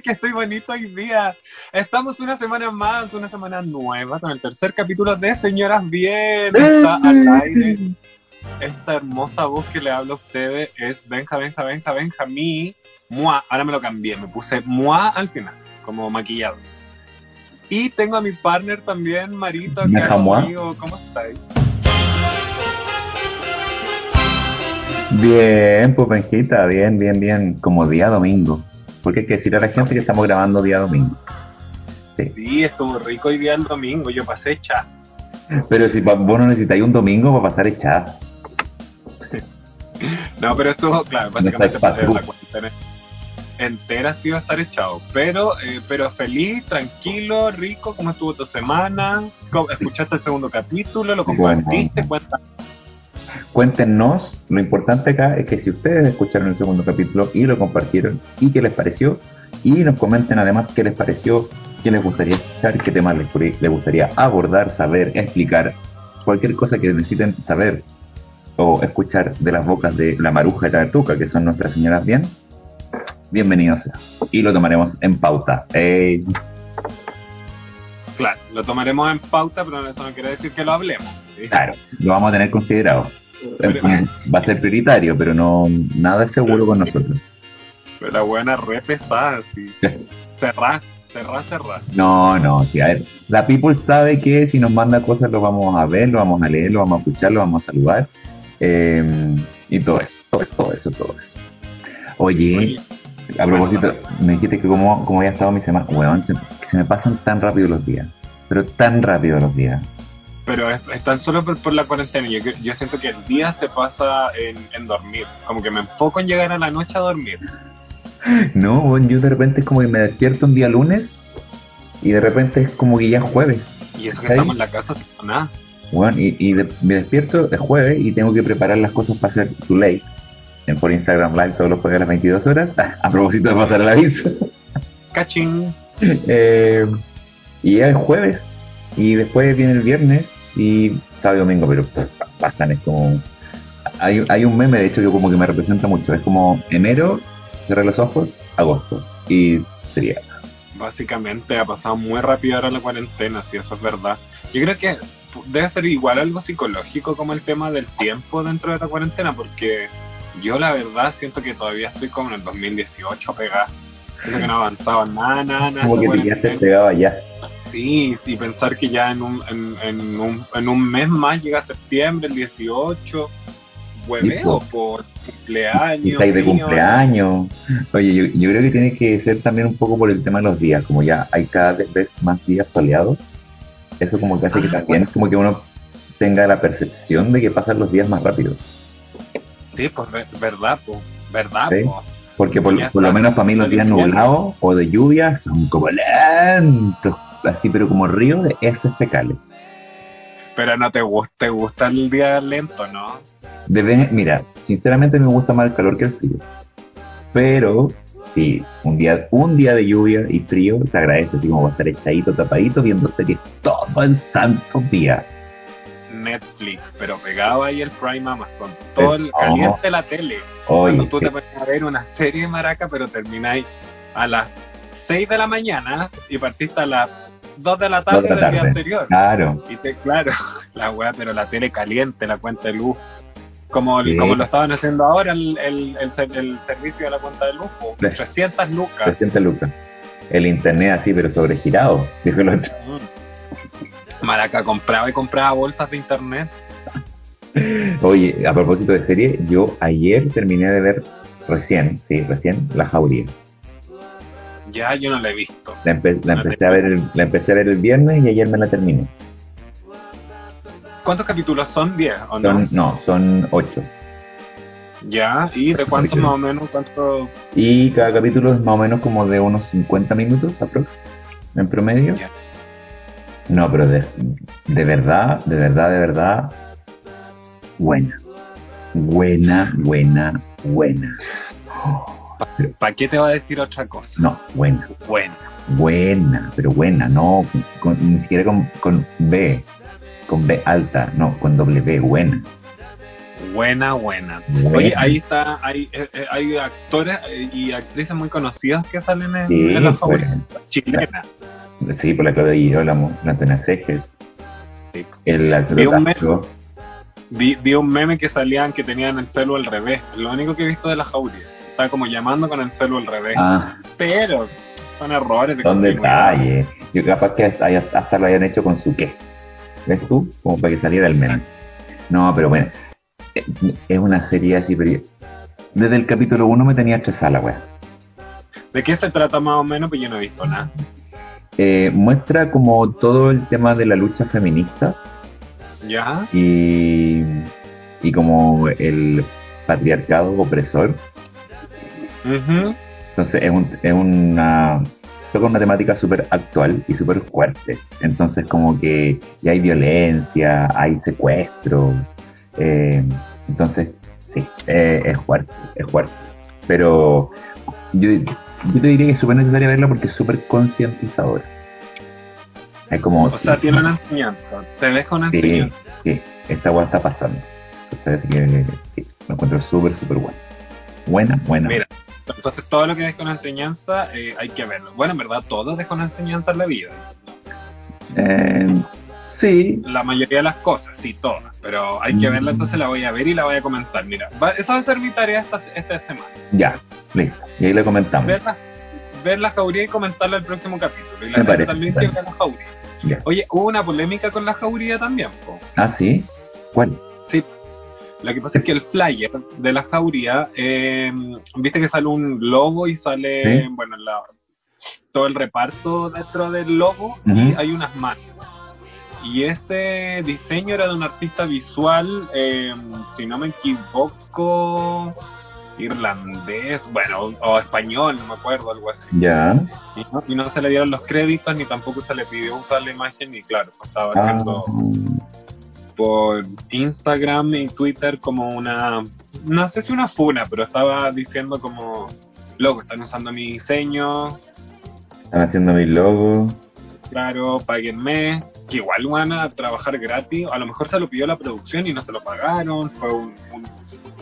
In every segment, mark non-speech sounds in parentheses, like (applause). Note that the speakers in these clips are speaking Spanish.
¡Ay, que estoy bonito hoy día! Estamos una semana más, una semana nueva, con el tercer capítulo de Señoras Bien. Está al aire. Esta hermosa voz que le hablo a ustedes es Benja, Benja, Benja, Benjamín. Mua. Ahora me lo cambié, me puse Mua al final, como maquillado. Y tengo a mi partner también, Marito, que amigo. ¿Cómo estáis? Bien, pues Benjita, bien, bien, bien. Como día domingo. Porque hay que decir a la gente que estamos grabando día domingo. Sí. Sí, estuvo rico hoy día el domingo, yo pasé chat. Pero si vos no necesitáis un domingo para pasar echada. (laughs) No, pero estuvo, claro, básicamente está pasé la cuarentena entera sí iba a estar echado. Pero, eh, pero feliz, tranquilo, rico, ¿cómo estuvo tu semana? ¿Cómo- ¿Escuchaste el segundo capítulo? ¿Lo compartiste? Cuenta. Cuéntenos, lo importante acá es que si ustedes escucharon el segundo capítulo y lo compartieron y qué les pareció, y nos comenten además qué les pareció, qué les gustaría escuchar, qué temas les, gustaría abordar, saber, explicar, cualquier cosa que necesiten saber o escuchar de las bocas de la maruja y la tuca, que son nuestras señoras bien, bienvenidos. Y lo tomaremos en pauta. Claro, lo tomaremos en pauta, pero eso no quiere decir que lo hablemos. ¿Sí? claro, lo vamos a tener considerado. Pero, Va a ser prioritario, pero no nada es seguro con nosotros. pero la buena re pesada, así. Cerrás, cerrás, cerrás. No, no, sí, a ver, la people sabe que si nos manda cosas lo vamos a ver, lo vamos a leer, lo vamos a escuchar, lo vamos a saludar, eh, y todo eso, todo eso, todo eso, todo eso. Oye, Oye, a propósito, me dijiste que como, como había estado mi semana, weón, se, que se me pasan tan rápido los días, pero tan rápido los días. Pero es, es tan solo por, por la cuarentena. Yo, yo siento que el día se pasa en, en dormir. Como que me enfoco en llegar a la noche a dormir. No, weón, yo de repente es como que me despierto un día lunes, y de repente es como que ya es jueves. Y eso que estamos en la casa sin nada. Bueno, y, y de- me despierto el jueves y tengo que preparar las cosas para hacer tu late en por Instagram Live todos los jueves a las 22 horas. (laughs) A propósito de pasar el aviso. Cachín. (laughs) Eh, y ya es jueves y después viene el viernes y sábado y domingo, pero pues, pa- pasan, es como... Hay, hay un meme, de hecho, que como que me representa mucho. Es como enero, cierra los ojos, agosto. Y sería... Básicamente ha pasado muy rápido ahora la cuarentena, si eso es verdad. Yo creo que debe ser igual algo psicológico como el tema del tiempo dentro de la cuarentena, porque yo la verdad siento que todavía estoy como en el 2018 pegada. Siento que no avanzaba nada, nada, nada. Como que te quedaste cuarentena. Sí, y pensar que ya en un, en, en un, en un mes más llega septiembre, el 18, hueveo por cumpleaños. De cumpleaños. Oye, yo, yo creo que tiene que ser también un poco por el tema de los días, como ya hay cada vez más días soleados. Eso como que hace que Ah, también bueno. es como que uno tenga la percepción de que pasan los días más rápido. Sí, pues ver- verdad, pues, verdad, Sí. pues. Porque por, Ya por lo menos para mí los días nublados o de lluvia son como lentos, así pero como río de heces fecales. Pero no te gusta, te gusta el día lento, ¿no? De vez- mira, sinceramente me gusta más el calor que el frío. Pero sí, un día, un día de lluvia y frío se agradece, así como va a estar echadito, tapadito, viendo series todo el santo día. Netflix, pero pegado ahí el Prime Amazon. Todo el Oh. caliente la tele. Cuando tú te pones a ver una serie de maraca, pero termináis a las 6 de la mañana y partiste a las 2 de la tarde Dos de la del día anterior. claro, Y te, claro, (laughs) la weá, pero la tele caliente, la cuenta de luz. Como, Sí. como lo estaban haciendo ahora el, el, el, el servicio de la cuenta de luz, po, Sí. 300 lucas. 300 lucas. El internet así, pero sobregirado, (laughs) dijo el otro. Mm. Maraca compraba y compraba bolsas de internet. (laughs) Oye, a propósito de serie, yo ayer terminé de ver recién, sí, recién, La Jauría. Ya yo no la he visto. La, empe- la No te empecé a ver el, la empecé a ver el viernes y ayer me la terminé. ¿Cuántos capítulos son? ¿10 o no? Son, no, son ocho. Ya, ¿y de cuántos más o menos? ¿Cuántos? Y cada capítulo es más o menos como de unos 50 minutos aprox, en promedio. Ya. No, pero de, de verdad, de verdad, de verdad, buena. Buena, buena, buena. (laughs) (laughs) ¿Para qué te va a decir otra cosa? No, buena. Bueno, Buena, pero buena, no, con- ni siquiera con, con B, con B alta, no, con B, buena. Buena, buena. Buena. Oye, ahí está, hay, eh, eh, hay actores eh, y actrices muy conocidas que salen en, Sí, en la pues. favorita chilena. Sí, por la Claudia Girolamo, la Antonia Cejes, Sí. el Vi un Castro. Vi, vi un meme que salían que tenían el celu al revés. Lo único que he visto de la jauría. Está como llamando con el celu al revés. Ah, Pero son errores de son detalles. Yo capaz que hasta, lo hayan hecho con su qué. ¿Ves tú? Como para que saliera el meme. No, pero bueno. Es una serie así, pero desde el capítulo 1 me tenía estresada la wea. ¿De qué se trata más o menos? Pues yo no he visto nada. Eh, muestra como todo el tema de la lucha feminista ¿Ya? y, y como el patriarcado opresor. Entonces es, un, es una toca una temática súper actual y súper fuerte. Entonces como que ya hay violencia, hay secuestro. eh, entonces sí, eh, es fuerte, es fuerte. Pero yo, yo te diría que es súper necesario verla porque es súper concientizadora. Es como... O sea, tiene una enseñanza. Te deja una Sí, enseñanza. sí, esta weá está pasando. Entonces, sí, lo encuentro súper, súper bueno. Buena, buena. Mira, entonces todo lo que deja una enseñanza eh, hay que verlo. Bueno, en verdad, todo deja una enseñanza en la vida. Eh, sí, La mayoría de las cosas, sí, todas. Pero hay que Mm. verla, entonces la voy a ver y la voy a comentar. Mira, va- esa va a ser mi tarea esta, esta semana. ya, listo. Y ahí le comentamos. Ver la, ver la jauría y comentarla el próximo capítulo. Y la Me parece, también que la jauría. Ya. Oye, hubo una polémica con la jauría también, po. Ah, sí. ¿Cuál? Lo que pasa es que el flyer de la jauría, eh, viste que sale un logo y sale, Sí. bueno, la, todo el reparto dentro del logo y Ujú. hay unas manos. Y ese diseño era de un artista visual, eh, si no me equivoco, irlandés, bueno, o, español, no me acuerdo, algo así. Ya. Y no, y no se le dieron los créditos, ni tampoco se le pidió usar la imagen, ni claro, pues estaba Ah, haciendo por Instagram y Twitter como una, no sé si una funa, pero estaba diciendo como, loco, están usando mi diseño, están haciendo mi logo. claro, páguenme, que igual van a trabajar gratis, a lo mejor se lo pidió la producción y no se lo pagaron, fue un, un,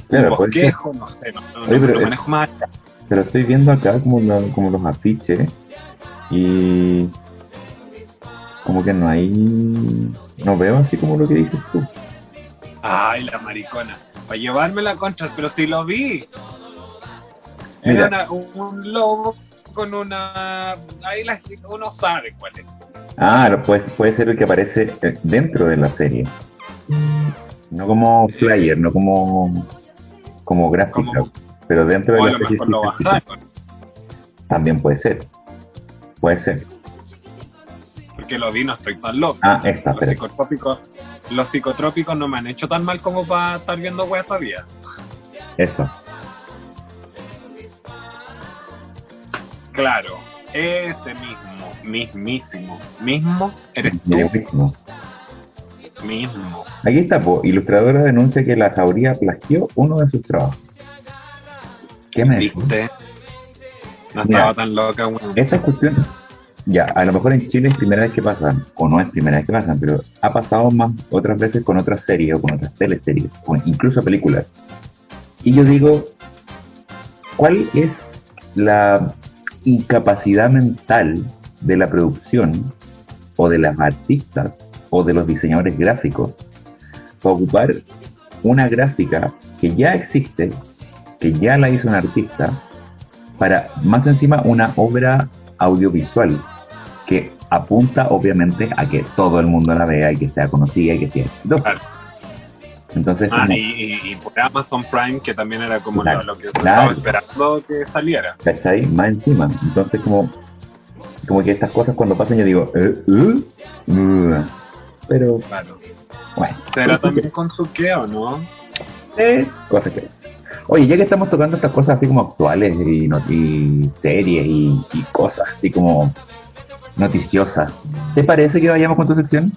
Claro, un puede ser. bosquejo, no sé, no, no, Oye, no pero lo manejo más. Pero estoy viendo acá como, lo- como los afiches y como que no hay... No veo así como lo que dices tú. Ay, la maricona, para llevarme la contra, pero sí lo vi. Mira. Era una- un, logo con una... Ahí la, uno sabe cuál es. Ah, puede, puede ser el que aparece eh, dentro de la serie. No como flyer, no como como gráfica, Como- pero dentro de la serie también puede ser. Puede ser. Porque lo vi, no estoy tan loco. Ah, esta, los psicotrópicos, los psicotrópicos no me han hecho tan mal como para estar viendo weas todavía. eso. Claro, ese mismo, mismísimo, mismo, eres tú, Mismo. mismo. Aquí está, po. ilustradora denuncia que la jauría plagió uno de sus trabajos. ¿Qué me dijo? No estaba tan loca, weón. Esta cuestión, ya, a lo mejor en Chile es primera vez que pasan, o no es primera vez que pasan, pero ha pasado más otras veces con otras series o con otras teleseries, o incluso películas. Y yo digo, ¿cuál es la incapacidad mental de la producción o de las artistas o de los diseñadores gráficos para ocupar una gráfica que ya existe, que ya la hizo un artista, para más encima una obra audiovisual apunta obviamente a que todo el mundo la vea y que sea conocida y que sea exitosa. Entonces, Ah, como- y, y, y por Amazon Prime, que también era como Claro, lo, lo que claro. estaba esperando que saliera. ¿cachai? Más encima. Entonces, como, como que estas cosas cuando pasan yo digo, ¿eh? ¿eh? Uh. Pero, Claro. bueno. ¿Será también con su qué o no? Eh, cosas que... Oye, ya que estamos tocando estas cosas así como actuales y, no- y series y, y cosas así como noticiosas, ¿te parece que vayamos con tu sección?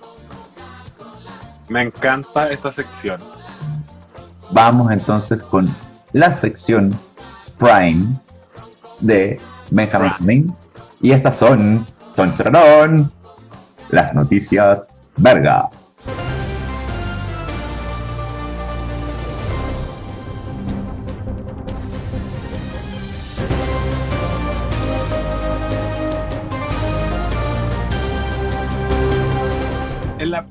Me encanta esta sección. Vamos entonces con la sección Prime de Benjamin Flynn. Y estas son, son las noticias verga.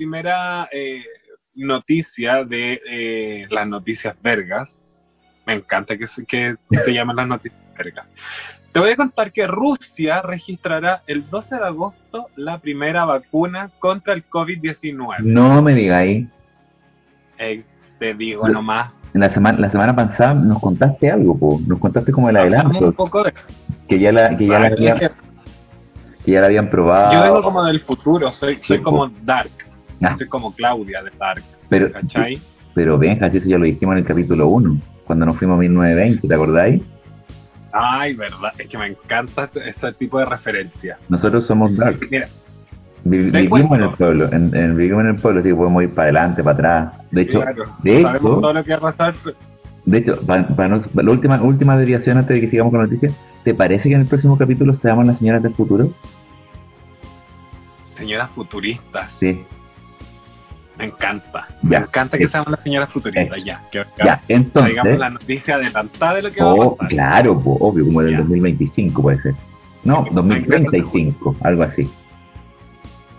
Primera eh, noticia de eh, las noticias vergas. Me encanta que se, que se llamen las noticias vergas. Te voy a contar que Rusia registrará el 12 de agosto la primera vacuna contra el COVID-19. No me digáis. Eh, te digo nomás. En la semana, la semana pasada nos contaste algo, po. nos contaste como el adelanto, un poco de que ya la, que ya la, habían, que ya la habían probado. Yo vengo como del futuro, soy, soy como Dark. Ah. Soy como Claudia de Dark. pero, ¿Cachai? pero eso ya lo dijimos en el capítulo 1, cuando nos fuimos a 1920, ¿te acordáis? Ay, verdad, es que me encanta ese, ese tipo de referencia. Nosotros somos Dark. Mira, vivimos en el pueblo, en, en- vivimos en el pueblo, así que podemos ir para adelante, para atrás. De hecho, claro, de sabemos hecho, todo lo que va a pasar. de hecho, para, para no- para la última, última desviación antes de que sigamos con la noticia, ¿te parece que en el próximo capítulo seamos las señoras del futuro? Señoras futuristas, Sí, me encanta. Me encanta que seamos las señoras futuristas, ya. Que ya, entonces, digamos la noticia adelantada de lo que va a oh, pasar. claro, po, obvio, como del Ya. 2025 puede ser. No, Sí, 2035, algo así.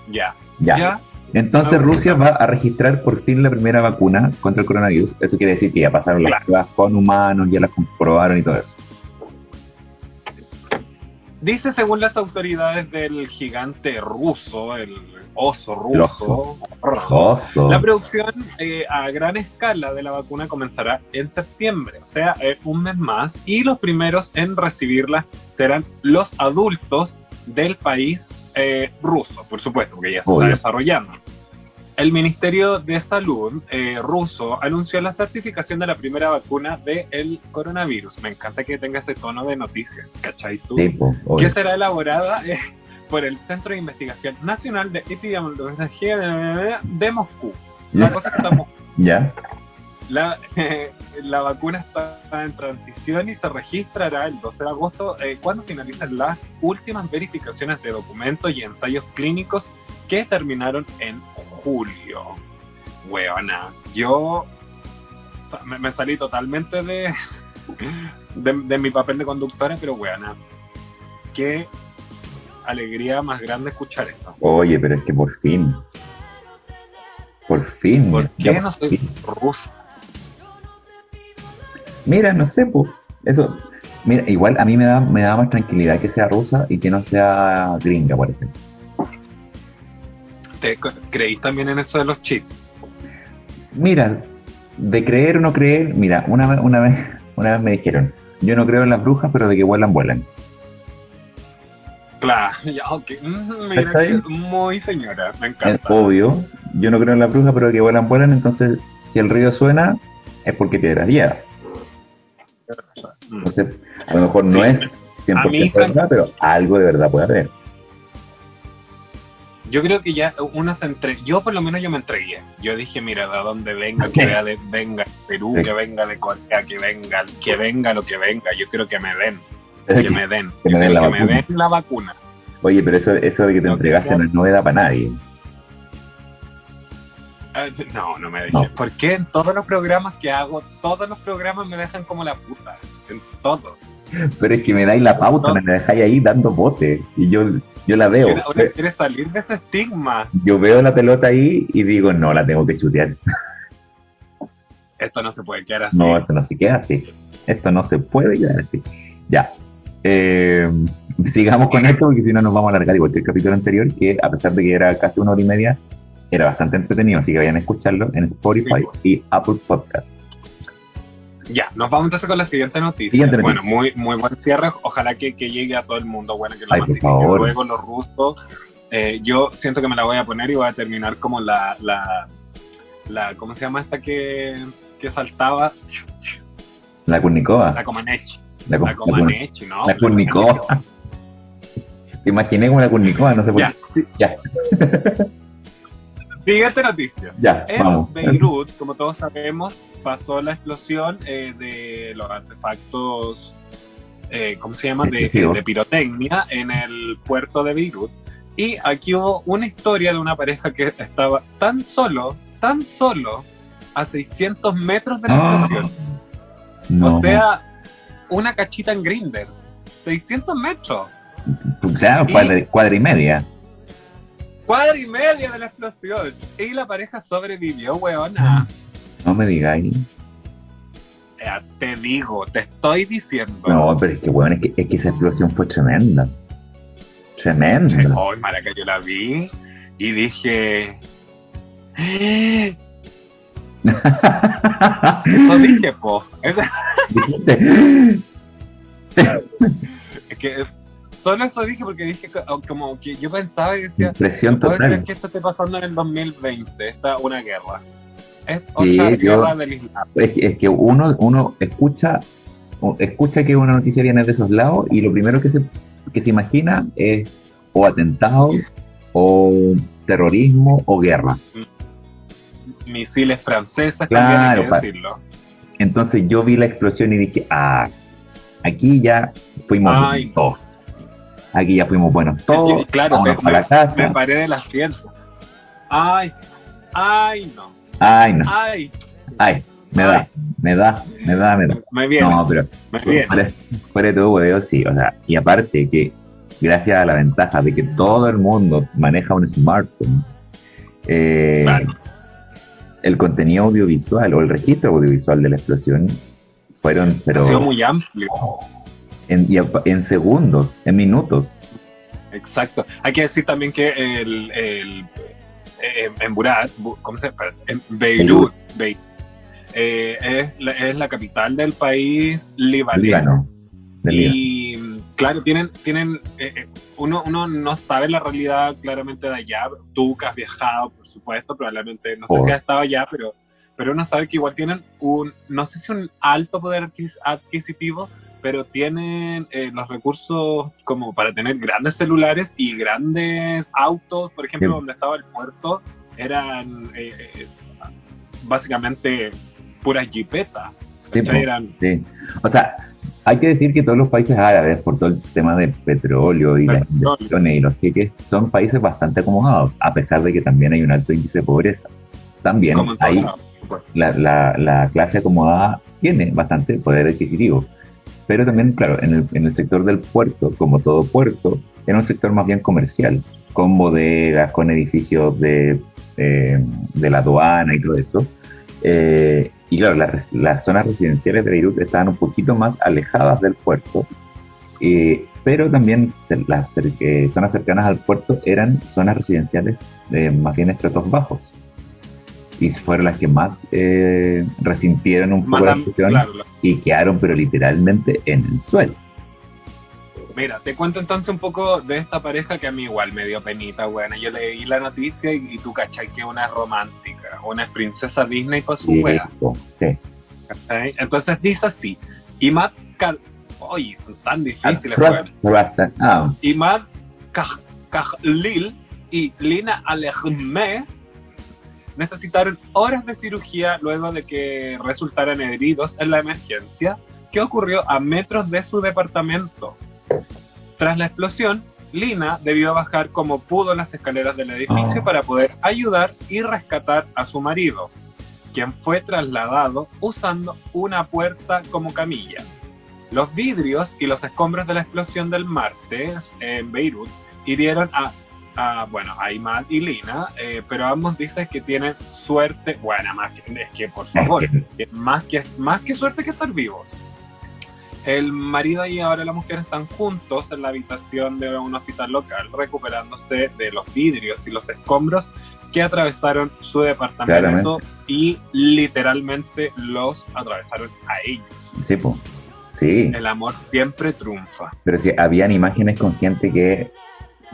Ya. Ya. Ya. Entonces Rusia va a registrar por fin la primera vacuna contra el coronavirus. Eso quiere decir que ya pasaron las Claro. pruebas con humanos, ya las comprobaron y todo eso. Dice según las autoridades del gigante ruso, el oso ruso, Oso. La producción eh, a gran escala de la vacuna comenzará en septiembre, o sea, eh, un mes más, y los primeros en recibirla serán los adultos del país eh, ruso, por supuesto, porque ya se Obvio. está desarrollando. El Ministerio de Salud eh, ruso anunció la certificación de la primera vacuna del coronavirus. Me encanta que tenga ese tono de noticias, ¿cachai tú? Sí, obvio. que será elaborada eh, por el Centro de Investigación Nacional de Epidemiología de Moscú. La Ya. cosa estamos- Ya. la, (laughs) la vacuna está en transición y se registrará el 12 de agosto eh, cuando finalicen las últimas verificaciones de documentos y ensayos clínicos que terminaron en julio. Weona, yo me, me salí totalmente de, de, de mi papel de conductora, pero weona, qué alegría más grande escuchar esto. Oye, pero es que por fin. Por fin. ¿Por qué no soy fin. ruso? Mira, no sé, pues. Eso. Mira, igual a mí me da, me da más tranquilidad que sea rusa y que no sea gringa, por ejemplo. ¿Te co- creí también en eso de los chips? Mira, de creer o no creer, mira, una vez, una vez, una vez me dijeron, yo no creo en las brujas, pero de que vuelan, vuelan. Claro, (laughs) ya, ok. Mm, Mira, muy señora, me Es encanta. obvio, yo no creo en las brujas, pero de que vuelan, vuelan, entonces si el río suena, es porque piedras lleva. Mm. Entonces, a lo mejor no es 100% A mí, verdad, pero algo de verdad puede haber. Yo creo que ya uno se entre... Yo por lo menos yo me entregué. Yo dije, mira, de donde venga, que vea de, venga Perú, Sí. que venga de Corea, que venga, que venga lo que venga. Yo quiero que me den, que que- me den, que me den la que me vacuna. den la vacuna. Oye, pero eso, eso de que te No, entregaste no es novedad para nadie. Eh, No, no me dejé. No. ¿Por qué en todos los programas que hago, todos los programas me dejan como la puta? En todos. Pero es que me dais la pauta, No. me dejáis ahí dando bote. Y yo, yo la veo. Ahora- quieres salir de ese estigma. Yo veo la pelota ahí y digo, no, la tengo que chutear. Esto no se puede quedar así. No, esto no se queda así. Esto no se puede quedar así. Ya. Eh, sigamos con esto porque si no nos vamos a alargar igual que el capítulo anterior, que a pesar de que era casi una hora y media, era bastante entretenido, así que vayan a escucharlo en Spotify y Apple Podcast. Ya, nos vamos entonces con la siguiente noticia. Siguiente noticia. Bueno, muy muy buen cierre. Ojalá que, que llegue a todo el mundo. Bueno, que lo Ay, luego los rusos. Eh, yo siento que me la voy a poner y voy a terminar como la, la, la ¿cómo se llama esta que, que saltaba? La Kurnikova. La Comaneci. La, La Comaneci, ¿no? la Kurnikova. (laughs) Te imaginé como la Kurnikova, no sé por Ya, qué. Ya, (laughs) siguiente noticia. ya, En vamos. Beirut, como todos sabemos, pasó la explosión eh, de los artefactos, eh, ¿cómo se llama? De, pirotecnia en el puerto de Beirut. Y aquí hubo una historia de una pareja que estaba tan solo, tan solo, a 600 metros de la Ah, explosión. no. O sea, una cachita en Grinder. 600 metros. claro, y- cuadra, cuadra y media. Cuadra y media de la explosión. Y la pareja sobrevivió, weona. No me digáis. Eh, te digo, te estoy diciendo. No, pero es que, weón, es que, es que esa explosión fue tremenda. Tremenda. Maraca, yo la vi y dije. "Eh". Eso dije, po. (laughs) Dijiste. Es que solo eso dije porque dije co- como que yo pensaba y decía, Impresión "No total. que esto esté pasando en el 2020, esta una guerra. Es Sí, otra yo- guerra del Islam. Es que, es que uno, uno escucha escucha que una noticia viene de esos lados y lo primero que se, que se imagina es o atentados o terrorismo o guerra. Misiles franceses Claro, también hay que decirlo. Entonces yo vi la explosión y dije, ah, aquí ya fuimos todos. Aquí ya fuimos buenos todos. Claro, me, vámonos para la me- casa. me paré del asiento. Ay, ay, no, Ay, no. ay, Ay, me da, me da, me da, me da. me viene, No, pero me viene. fuera, fuera de todo hueveo, sí. O sea, y aparte que gracias a la ventaja de que todo el mundo maneja un smartphone, eh, Claro. el contenido audiovisual o el registro audiovisual de la explosión fueron, pero Ha sido muy amplio. En, en segundos, en minutos. Exacto. Hay que decir también que el, el eh, en Burat, Bu- ¿cómo se llama? En Beirut, Be- eh, es, la, es la capital del país libanés. Líbano. Y claro, tienen, tienen eh, eh, uno, uno no sabe la realidad claramente de allá. Tú que has viajado, por supuesto, probablemente, no sé Oh. si has estado allá, pero, pero uno sabe que igual tienen un, no sé si un alto poder adquis- adquisitivo, pero tienen eh, los recursos como para tener grandes celulares y grandes autos. Por ejemplo, Sí. donde estaba el puerto, eran eh, eh, básicamente puras jipetas. Sí. Eran Sí. O sea, hay que decir que todos los países árabes, por todo el tema del petróleo y las inversiones y los jeques, son países bastante acomodados, a pesar de que también hay un alto índice de pobreza. También supuesto. la, la, la clase acomodada tiene bastante poder adquisitivo. Pero también, claro, en el, en el sector del puerto, como todo puerto, era un sector más bien comercial, con bodegas, con edificios de, eh, de la aduana y todo eso. Eh, y claro, las, las zonas residenciales de Beirut estaban un poquito más alejadas del puerto, eh, pero también las eh, zonas cercanas al puerto eran zonas residenciales de más bien estratos bajos. Y fueron las que más eh, resintieron un poco la claro, la- y quedaron pero literalmente en el suelo. Mira, te cuento entonces un poco de esta pareja que a mí igual me dio penita, buena. Yo leí la noticia y, y tú cachai que una es romántica, una es princesa Disney con su Y wea. sí. ¿cachai? Entonces dice así, Imad Kal... Oye, son tan difíciles, ah, Imad Kaj- Khalil y Lina Alejme necesitaron horas de cirugía luego de que resultaran heridos en la emergencia que ocurrió a metros de su departamento. Tras la explosión, Lina debió bajar como pudo las escaleras del edificio Oh. para poder ayudar y rescatar a su marido, quien fue trasladado usando una puerta como camilla. Los vidrios y los escombros de la explosión del martes en Beirut hirieron a, a, bueno, a Imad y Lina, eh, pero ambos dicen que tienen suerte, bueno, más que, es que por favor, (laughs) más que, más que suerte que estar vivos. El marido y ahora la mujer están juntos en la habitación de un hospital local, recuperándose de los vidrios y los escombros que atravesaron su departamento y literalmente los atravesaron a ellos. sí, po. sí. El amor siempre triunfa. Pero sí, habían imágenes con gente que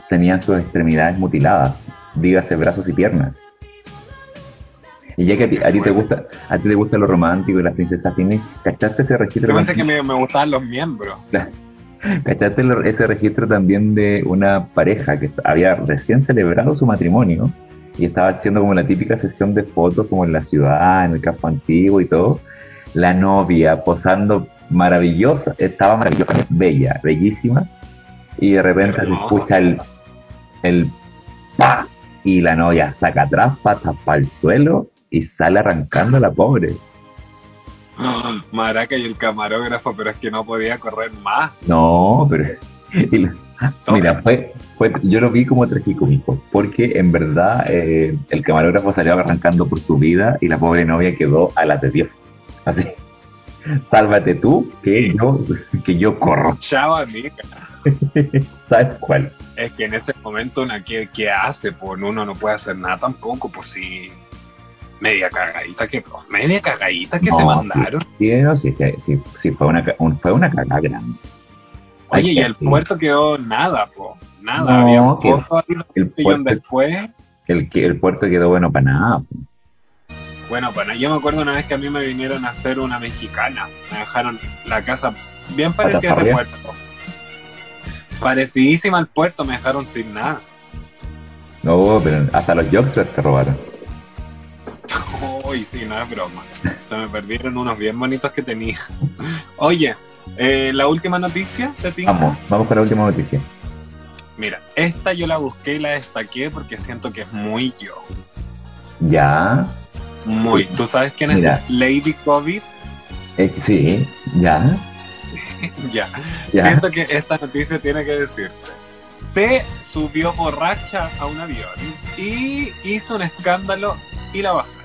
tenían sus extremidades mutiladas, dígase brazos y piernas. Y ya que a ti, a ti te gusta, a ti te gusta lo romántico y las princesas Disney, ¿cachaste ese registro? Yo pensé que me, me gustaban los miembros. (laughs) ¿Cachaste ese registro también de una pareja que había recién celebrado su matrimonio y estaba haciendo como la típica sesión de fotos como en la ciudad, en el campo antiguo y todo? La novia posando maravillosa, estaba maravillosa, bella, bellísima, y de repente se escucha el, el ¡pa! y la novia saca atrás, patas para el suelo y sale arrancando la pobre. (gasps) Maraca y el camarógrafo, pero es que no podía correr más. No, pero (laughs) mira, fue, fue, yo lo vi como tragicómico, porque en verdad eh, el camarógrafo salió arrancando por su vida y la pobre novia quedó a las de Dios. Así, (laughs) sálvate tú, que yo, que yo corro. Chao, amiga. (laughs) ¿Sabes cuál? Es que en ese momento, ¿qué, qué hace? Pues uno no puede hacer nada tampoco, pues si. Media cagadita que. Media cagadita que No, se mandaron. Sí, sí, sí, sí, sí, fue una, un- fue una cagada grande. Oye, y el puerto quedó nada, po. Nada. No, Había un que el puerto- después. El, que- el puerto quedó bueno para nada. po. Bueno, bueno, yo me acuerdo una vez que a mí me vinieron a hacer una mexicana. Me dejaron la casa bien parecida ¿Pata al para puerto. Parecidísima al puerto, me dejaron sin nada. No, pero hasta los Joksters se robaron. Uy, sí, no es broma. Se me perdieron unos bien bonitos que tenía. Oye, eh, la última noticia de ti. Vamos, vamos con la última noticia. Mira, esta yo la busqué y la destaqué porque siento que es muy yo. Ya, Muy. ¿Tú sabes quién es Mira. Lady COVID? eh, sí, ya, (laughs) ya. ya. Siento que esta noticia tiene que decirse. Se subió borracha a un avión y hizo un escándalo y la bajaron.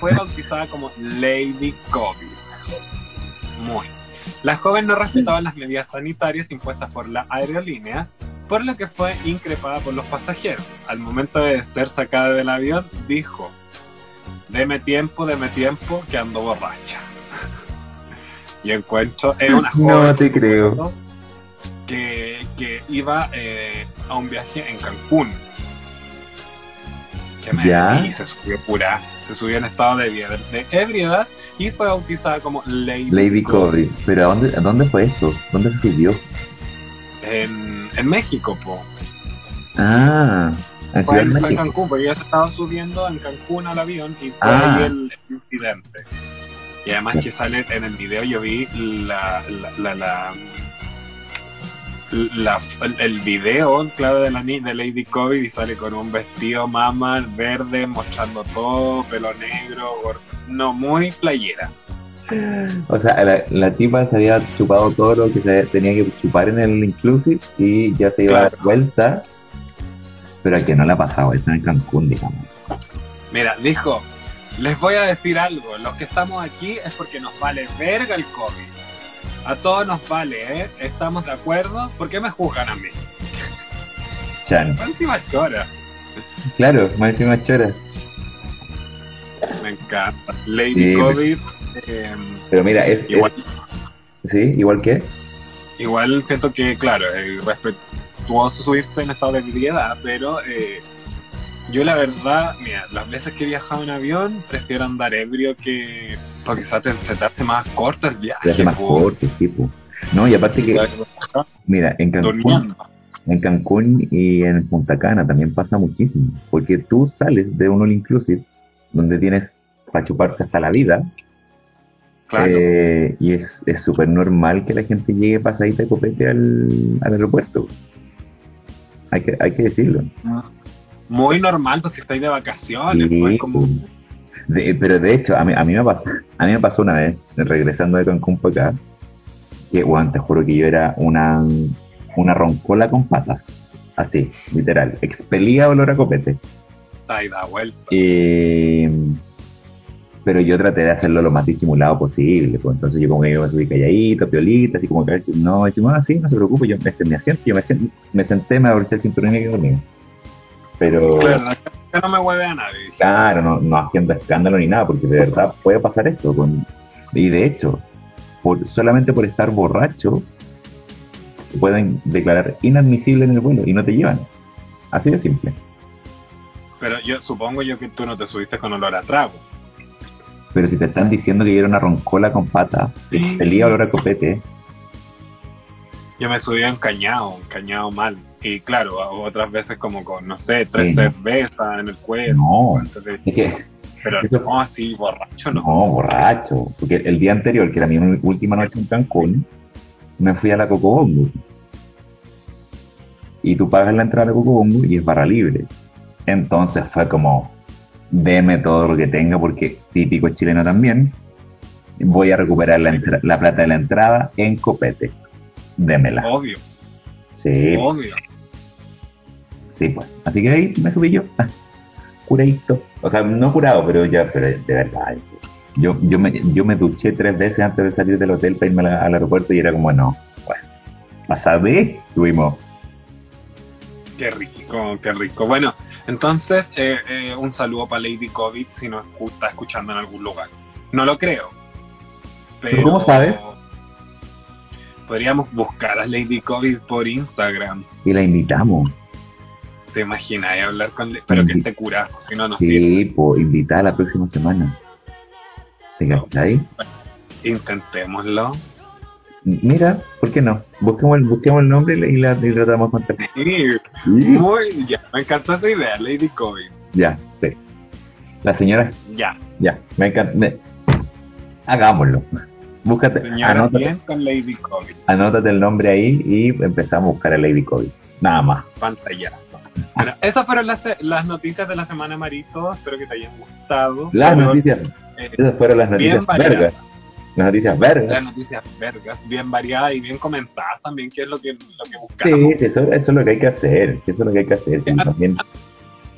Fue bautizada como Lady COVID. Muy. La joven no respetaba las medidas sanitarias impuestas por la aerolínea, por lo que fue increpada por los pasajeros. Al momento de ser sacada del avión, dijo, deme tiempo, deme tiempo, que ando borracha. Y encuentro, es una No joven te creo. que, que iba eh, a un viaje en Cancún. Que me Ya. y se subió pura, se subió en estado de, ebriedad y fue bautizada como Lady, Lady. Pero ¿a dónde, ¿a dónde fue esto? ¿Dónde se subió? En, en México, po. Ah, en Fue en, fue. Cancún, porque ella se estaba subiendo en Cancún al avión y fue Ah. ahí el incidente. Y además que sale en el video, yo vi la, la, la, la- la- el, video, claro, de la de Lady Covid y sale con un vestido mama verde, mostrando todo, pelo negro, gor- no, muy playera. O sea, la, la tipa se había chupado todo lo que se tenía que chupar en el Inclusive y ya se iba a dar Claro. vuelta. Pero a que no la ha pasado eso en Cancún, digamos. Mira, dijo, les voy a decir algo, los que estamos aquí es porque nos vale verga el COVID. A todos nos vale, ¿eh? ¿Estamos de acuerdo? ¿Por qué me juzgan a mí? Chan. Encima chora. Claro, más encima chora. Me encanta. Lady Sí, COVID. eh, Pero mira, es, igual, es- sí, igual que igual siento que, claro, es respetuoso subirse en estado de ebriedad, pero eh, yo la verdad, mira, las veces que he viajado en avión, prefiero andar ebrio que... Quizás te, se te hace más corto el viaje. se hace más po. corto, sí, po. No, y aparte que, mira, en Cancún, Durmiendo. en Cancún y en Punta Cana también pasa muchísimo. Porque tú sales de un all inclusive donde tienes para chuparte hasta la vida Claro. Eh, y es es súper normal que la gente llegue pasadita de copete al, al aeropuerto. Hay que, hay que decirlo. Muy normal, pues si estáis de vacaciones, Sí, pues como... de- pero de hecho, a mí, a, mí me pasó, a mí me pasó una vez, regresando de Cancún para acá, que, bueno, te juro que yo era una, una roncola con patas. Así, literal. Expelía olor a copete. Estáis da vuelta. Eh, pero yo traté de hacerlo lo más disimulado posible. Pues entonces yo como que me subí calladito, piolita, así como que no, decimos, ah, sí, no se preocupe, yo este es mi asiento, yo me, sen- me senté, me abroché el cinturón y quedé dormido. Pero Verdad que no me hueve a nadie. claro, no, no haciendo escándalo ni nada, porque de verdad puede pasar esto. Con, y de hecho, por, solamente por estar borracho, te pueden declarar inadmisible en el vuelo y no te llevan. Así de simple. Pero yo supongo yo que tú no te subiste con olor a trago. Pero si te están diciendo que era una roncola con patas, que Sí. olor a copete, Yo me subí encañado, encañado mal. Y claro, otras veces como con, no sé, tres Sí. cervezas en el cuello. no, antes de- es que pero eso- no así, borracho, no, no. borracho. Porque el día anterior, que era mi última noche en Cancún, me fui a la Cocobongo. Y tú pagas la entrada a la Cocobongo y es barra libre. Entonces fue como, deme todo lo que tenga, porque típico chileno también, voy a recuperar la plata de la entrada en copete. Démela. Obvio. Sí, Obvio. sí, pues. Así que ahí me subí yo. (laughs) Curadito. O sea, no curado, pero ya, pero de verdad. Yo, yo, me, yo me duché tres veces antes de salir del hotel para irme al aeropuerto y era como, no, bueno, pasa de, tuvimos. Qué rico, qué rico. Bueno, entonces, eh, eh, un saludo para Lady COVID si nos está escuchando en algún lugar. No lo creo. ¿Pero cómo sabes? Podríamos buscar a Lady COVID por Instagram. Y la invitamos. ¿Te imaginas? Y hablar con... Pero que esté curado, si no nos sirve. Sí, pues invitada la próxima semana. ¿Te cachai? Intentémoslo. Mira, ¿por qué no? Busquemos el, busquemos el nombre y la, y tratamos de contactar. Sí, Sí. muy ya. Me encantó esa idea, Lady COVID. Ya, sí. La señora, Ya. ya, me encanta. me- Hagámoslo. Búscate, anótate, bien con Lady COVID. anótate el nombre ahí y empezamos a buscar a Lady Kobe. Nada más. Pantallazo. Bueno, (laughs) esas fueron las, las noticias de la semana, Marito. Espero que te hayan gustado. Las Pero, noticias, eh, esas fueron las noticias vergas. Las noticias Las vergas. noticias vergas, bien variadas y bien comentadas también, que es lo que, lo que buscamos. sí, eso, eso es lo que hay que hacer. Eso es lo que hay que hacer. sí, también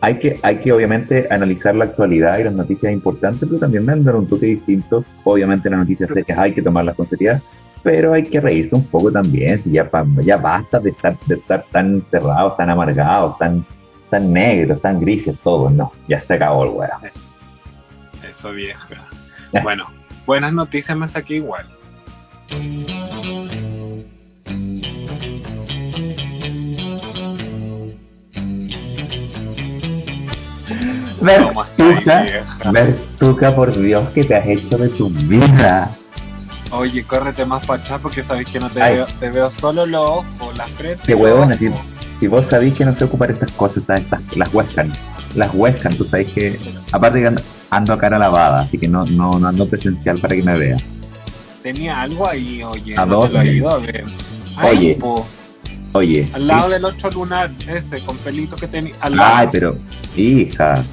hay que, hay que obviamente analizar la actualidad y las noticias importantes, pero también dar un toque distinto. Obviamente las noticias secas hay que tomarlas con seriedad, pero hay que reírse un poco también. Si ya, ya basta de estar, de estar tan cerrados, tan amargados, tan, tan negros, tan grises todos. No, ya se acabó el weá. Eso vieja. Bueno, buenas noticias me saqué igual. ¿Cómo estáis, Bertuca, vieja? Bertuca, por Dios, que te has hecho de tu vida? Oye, córrete más para atrás porque sabéis que no te Ay. veo, te veo solo los ojos, las frente. Qué huevona, si, si vos sabéis que no sé ocupar estas cosas, estas, las huescan, las huescan, tú sabéis que, aparte que ando, ando a cara lavada, así que no, no, no ando presencial para que me vea. Tenía algo ahí, oye. ¿A no te lo dónde? he ido a ver. Ay, Oye, po, Oye, al lado sí. del otro lunar, ese, con pelito que tenía. Lado. ay, pero, hija,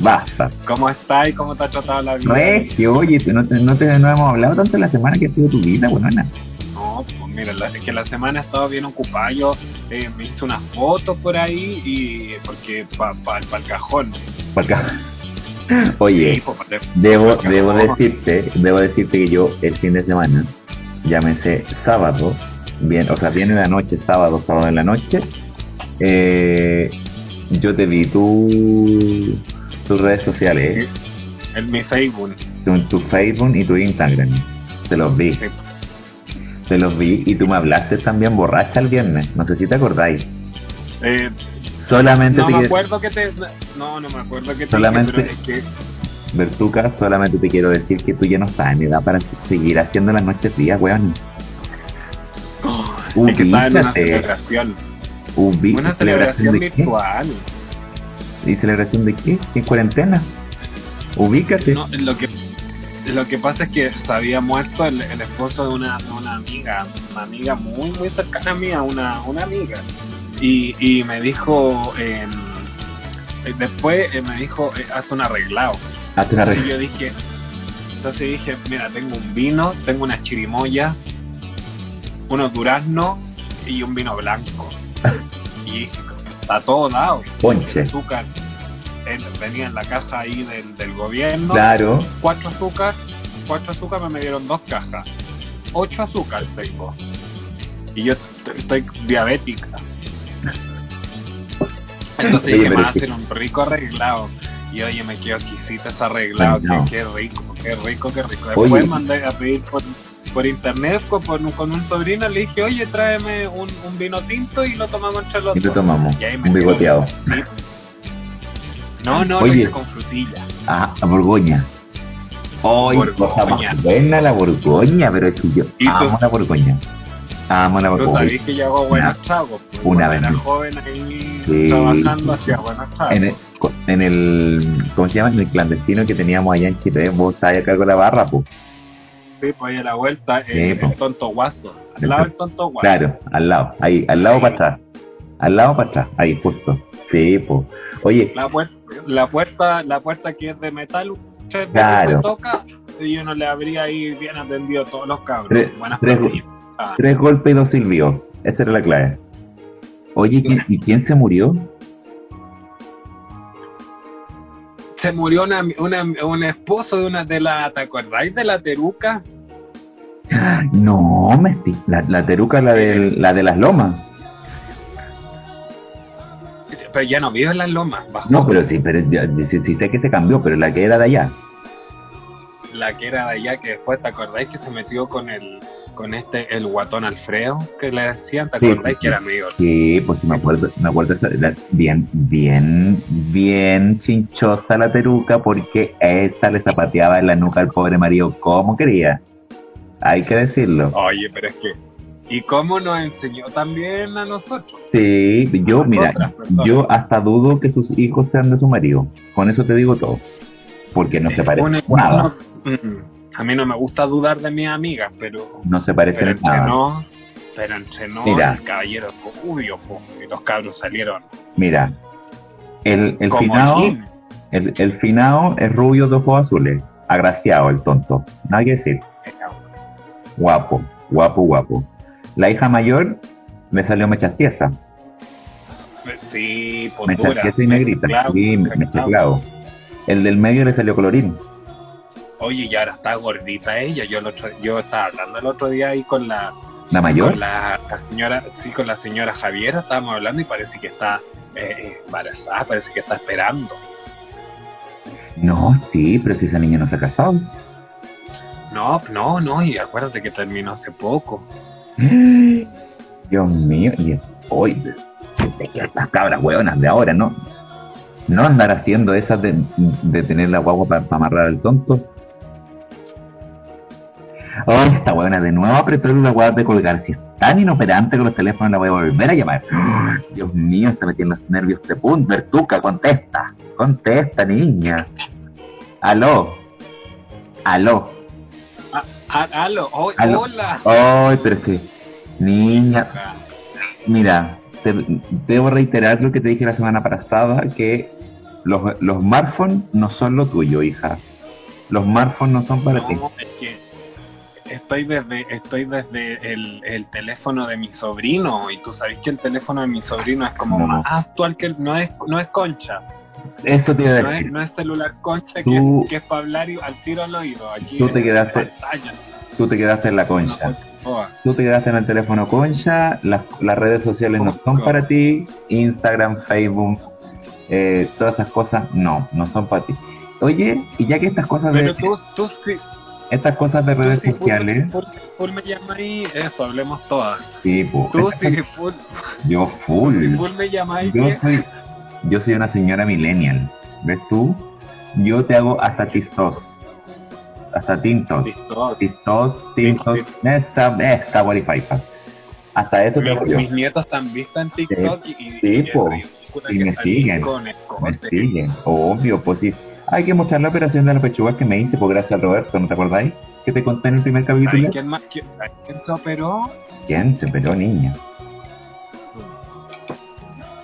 basta. ¿Cómo está y cómo te ha tratado la vida? Regio, oye, tú no, te, no, te, no hemos hablado tanto la semana que ha sido tu vida, buenona. No, pues mira, la- es que la semana he estado bien ocupada. Yo eh, me hice unas fotos por ahí y porque para pa, pa el cajón. Oye, Sí, pues, pa- de- Debo, debo decirte, debo decirte que yo el fin de semana, llámese sábado, bien, o sea, bien en la noche, sábado, sábado en la noche, eh, yo te vi tu, tus redes sociales, En mi Facebook. tu, tu Facebook y tu Instagram, te los vi, Sí. te los vi y tú me hablaste también borracha el viernes, no sé si te acordáis, Eh, solamente no te me quiero, acuerdo que te. No, no me acuerdo que te. Solamente- dije, pero es que Bertuca, solamente te quiero decir que tú ya no estás en edad para seguir haciendo las noches días, weón. es que en una celebración. Ubi- Una celebración de qué? ¿Y celebración de qué? ¿En cuarentena? Ubícate. No, lo que lo que pasa es que se había muerto el, el esposo de una, de una amiga, una amiga muy muy cercana a mí, una, una amiga. Y, y me dijo, eh, después eh, me dijo, eh, haz un arreglado. Hazte una Entonces re- yo dije, entonces dije, mira, tengo un vino, tengo una chirimoya, unos duraznos y un vino blanco. (laughs) Y dije, está todo dado. Ponche. azúcar venía en la caja ahí del, del gobierno Claro. cuatro azúcar cuatro azúcar me dieron dos cajas ocho azúcar tengo y yo estoy, estoy diabética entonces Oye, me hacen un rico arreglado y oye me quedo exquisito ese arreglado No. que, qué rico qué rico qué rico después Oye. mandé a pedir por por internet con, con, con un sobrino le dije oye tráeme un, un vino tinto y lo tomamos entre los Y lo tomamos. y ahí me Un bigoteado. No, no, Oye. lo hice con frutilla. Ah, a Borgoña. ¡Ay, Borgoña. cosa más buena la Borgoña! Pero es que yo amo la Borgoña. Amo la Tú Borgoña. sabés que yo hago buenos Una- tragos. Pues, una cuando era vez. joven ahí Sí. trabajando hacía buenos tragos. En el, en el, ¿cómo se llama? En el clandestino que teníamos allá en Chile, vos estabas a cargo de la barra, pues. Sí, pues ahí a la vuelta, Sí, po. el tonto guaso. Al lado del tonto guaso. Claro, al lado, ahí, al lado para atrás. Al lado para atrás, ahí justo. Sí, pues. Oye, La, puerta, la puerta la puerta que es de metal, tres veces Claro. toca y uno le habría ahí bien atendido a todos los cabros. Tres- Buenas tres-. Ah, tres golpes y dos silbios. Esa era la clave. Oye, ¿quién- ¿y quién se murió? Se murió una, una, un esposo de una de la, ¿te acordáis de la Teruca? No, me esti- la, la teruca, la de, la de las lomas. Pero ya no vive en las lomas. No, pero sí, pero sí, sí sé que se cambió, pero la que era de allá. La que era de allá, que después, ¿te acordáis que se metió con el con este, el guatón Alfredo, que le decían? ¿Te Sí, acordáis sí, que era medio Sí, pues me acuerdo, me acuerdo era bien, bien, bien chinchosa la teruca porque esa le zapateaba en la nuca al pobre marido como quería. Hay que decirlo. Oye, pero es que... ¿Y cómo nos enseñó también a nosotros? Sí, yo, A mira, yo hasta dudo que sus hijos sean de su marido. Con eso te digo todo. Porque no se parecen Una- en nada. A mí no me gusta dudar de mis amigas, pero... No se parecen Pero nada. no... Pero entre no, Mira. el caballero rubio, po, y los cabros salieron Mira, el, el el, el finado es rubio de ojos azules. Agraciado el tonto. Nada que decir. Guapo, guapo, guapo. La hija mayor le salió mecha tiesa. Sí, pues Mecha tiesa y negrita. Sí, claro. mecha clavo. El del medio le salió colorín. Oye, y ahora está gordita ella. Yo el otro, yo estaba hablando el otro día ahí con la, La mayor. con la, la señora, sí, con la señora Javiera estábamos hablando y parece que está eh, embarazada, parece que está esperando. No, sí, pero si esa niña no se ha casado. No, no, no, y acuérdate que terminó hace poco. (gasps) Dios mío, y hoy, estas cabras hueonas de ahora, ¿no? No andar haciendo esas de, de tener la guagua para amarrar al tonto. Oh, esta hueona de nuevo apretó la guagua de colgar. Si es tan inoperante con los teléfonos la voy a volver a llamar. (gasps) Dios mío, está metiendo los nervios de punto. Bertuca, contesta. Contesta, niña. Aló. Aló. Ah, ah, aló, oh, Aló. hola. Ay, pero que, niña, Mira, te- debo reiterar lo que te dije la semana pasada, que los, los smartphones no son lo tuyo, hija. Los smartphones no son para ti. No, es que estoy desde, estoy desde el, el teléfono de mi sobrino y tú sabes que el teléfono de mi sobrino es como No. más actual que el, no es, no es concha, Eso a no es, no es celular concha Tú- que, es, que es para hablar y al tiro al oído. Aquí Tú te quedaste- Tú te quedaste en la concha. Tú te quedaste en el teléfono concha, las, las redes sociales no son para ti, Instagram, Facebook, eh, todas esas cosas, no, no son para ti. Oye, y ya que estas cosas Pero de tú, tú estas cosas de redes sí, full- sociales, full, full me llama ahí, eso, hablemos todas. sí, po, Tú sí, full, yo full. full me llamáis Yo vieja. soy, yo soy una señora millennial. ¿Ves tú? Yo te hago hasta tistos. Hasta tintos. Listo. Tistos, tintos. Esta, esta Wi-Fi. Hasta eso te Mis, yo. mis nietos están vistos en TikTok y, y, sí, y ridículo Y que me siguen. Con Me escote. siguen. Obvio, pues sí. Hay que mostrar la operación de la pechuga que me hice, pues gracias a Roberto, ¿no te acordáis? Que te conté en el primer ¿Sabes capítulo. quién más? quién- ¿Sabes quién se operó? ¿Quién? Se peló, niña.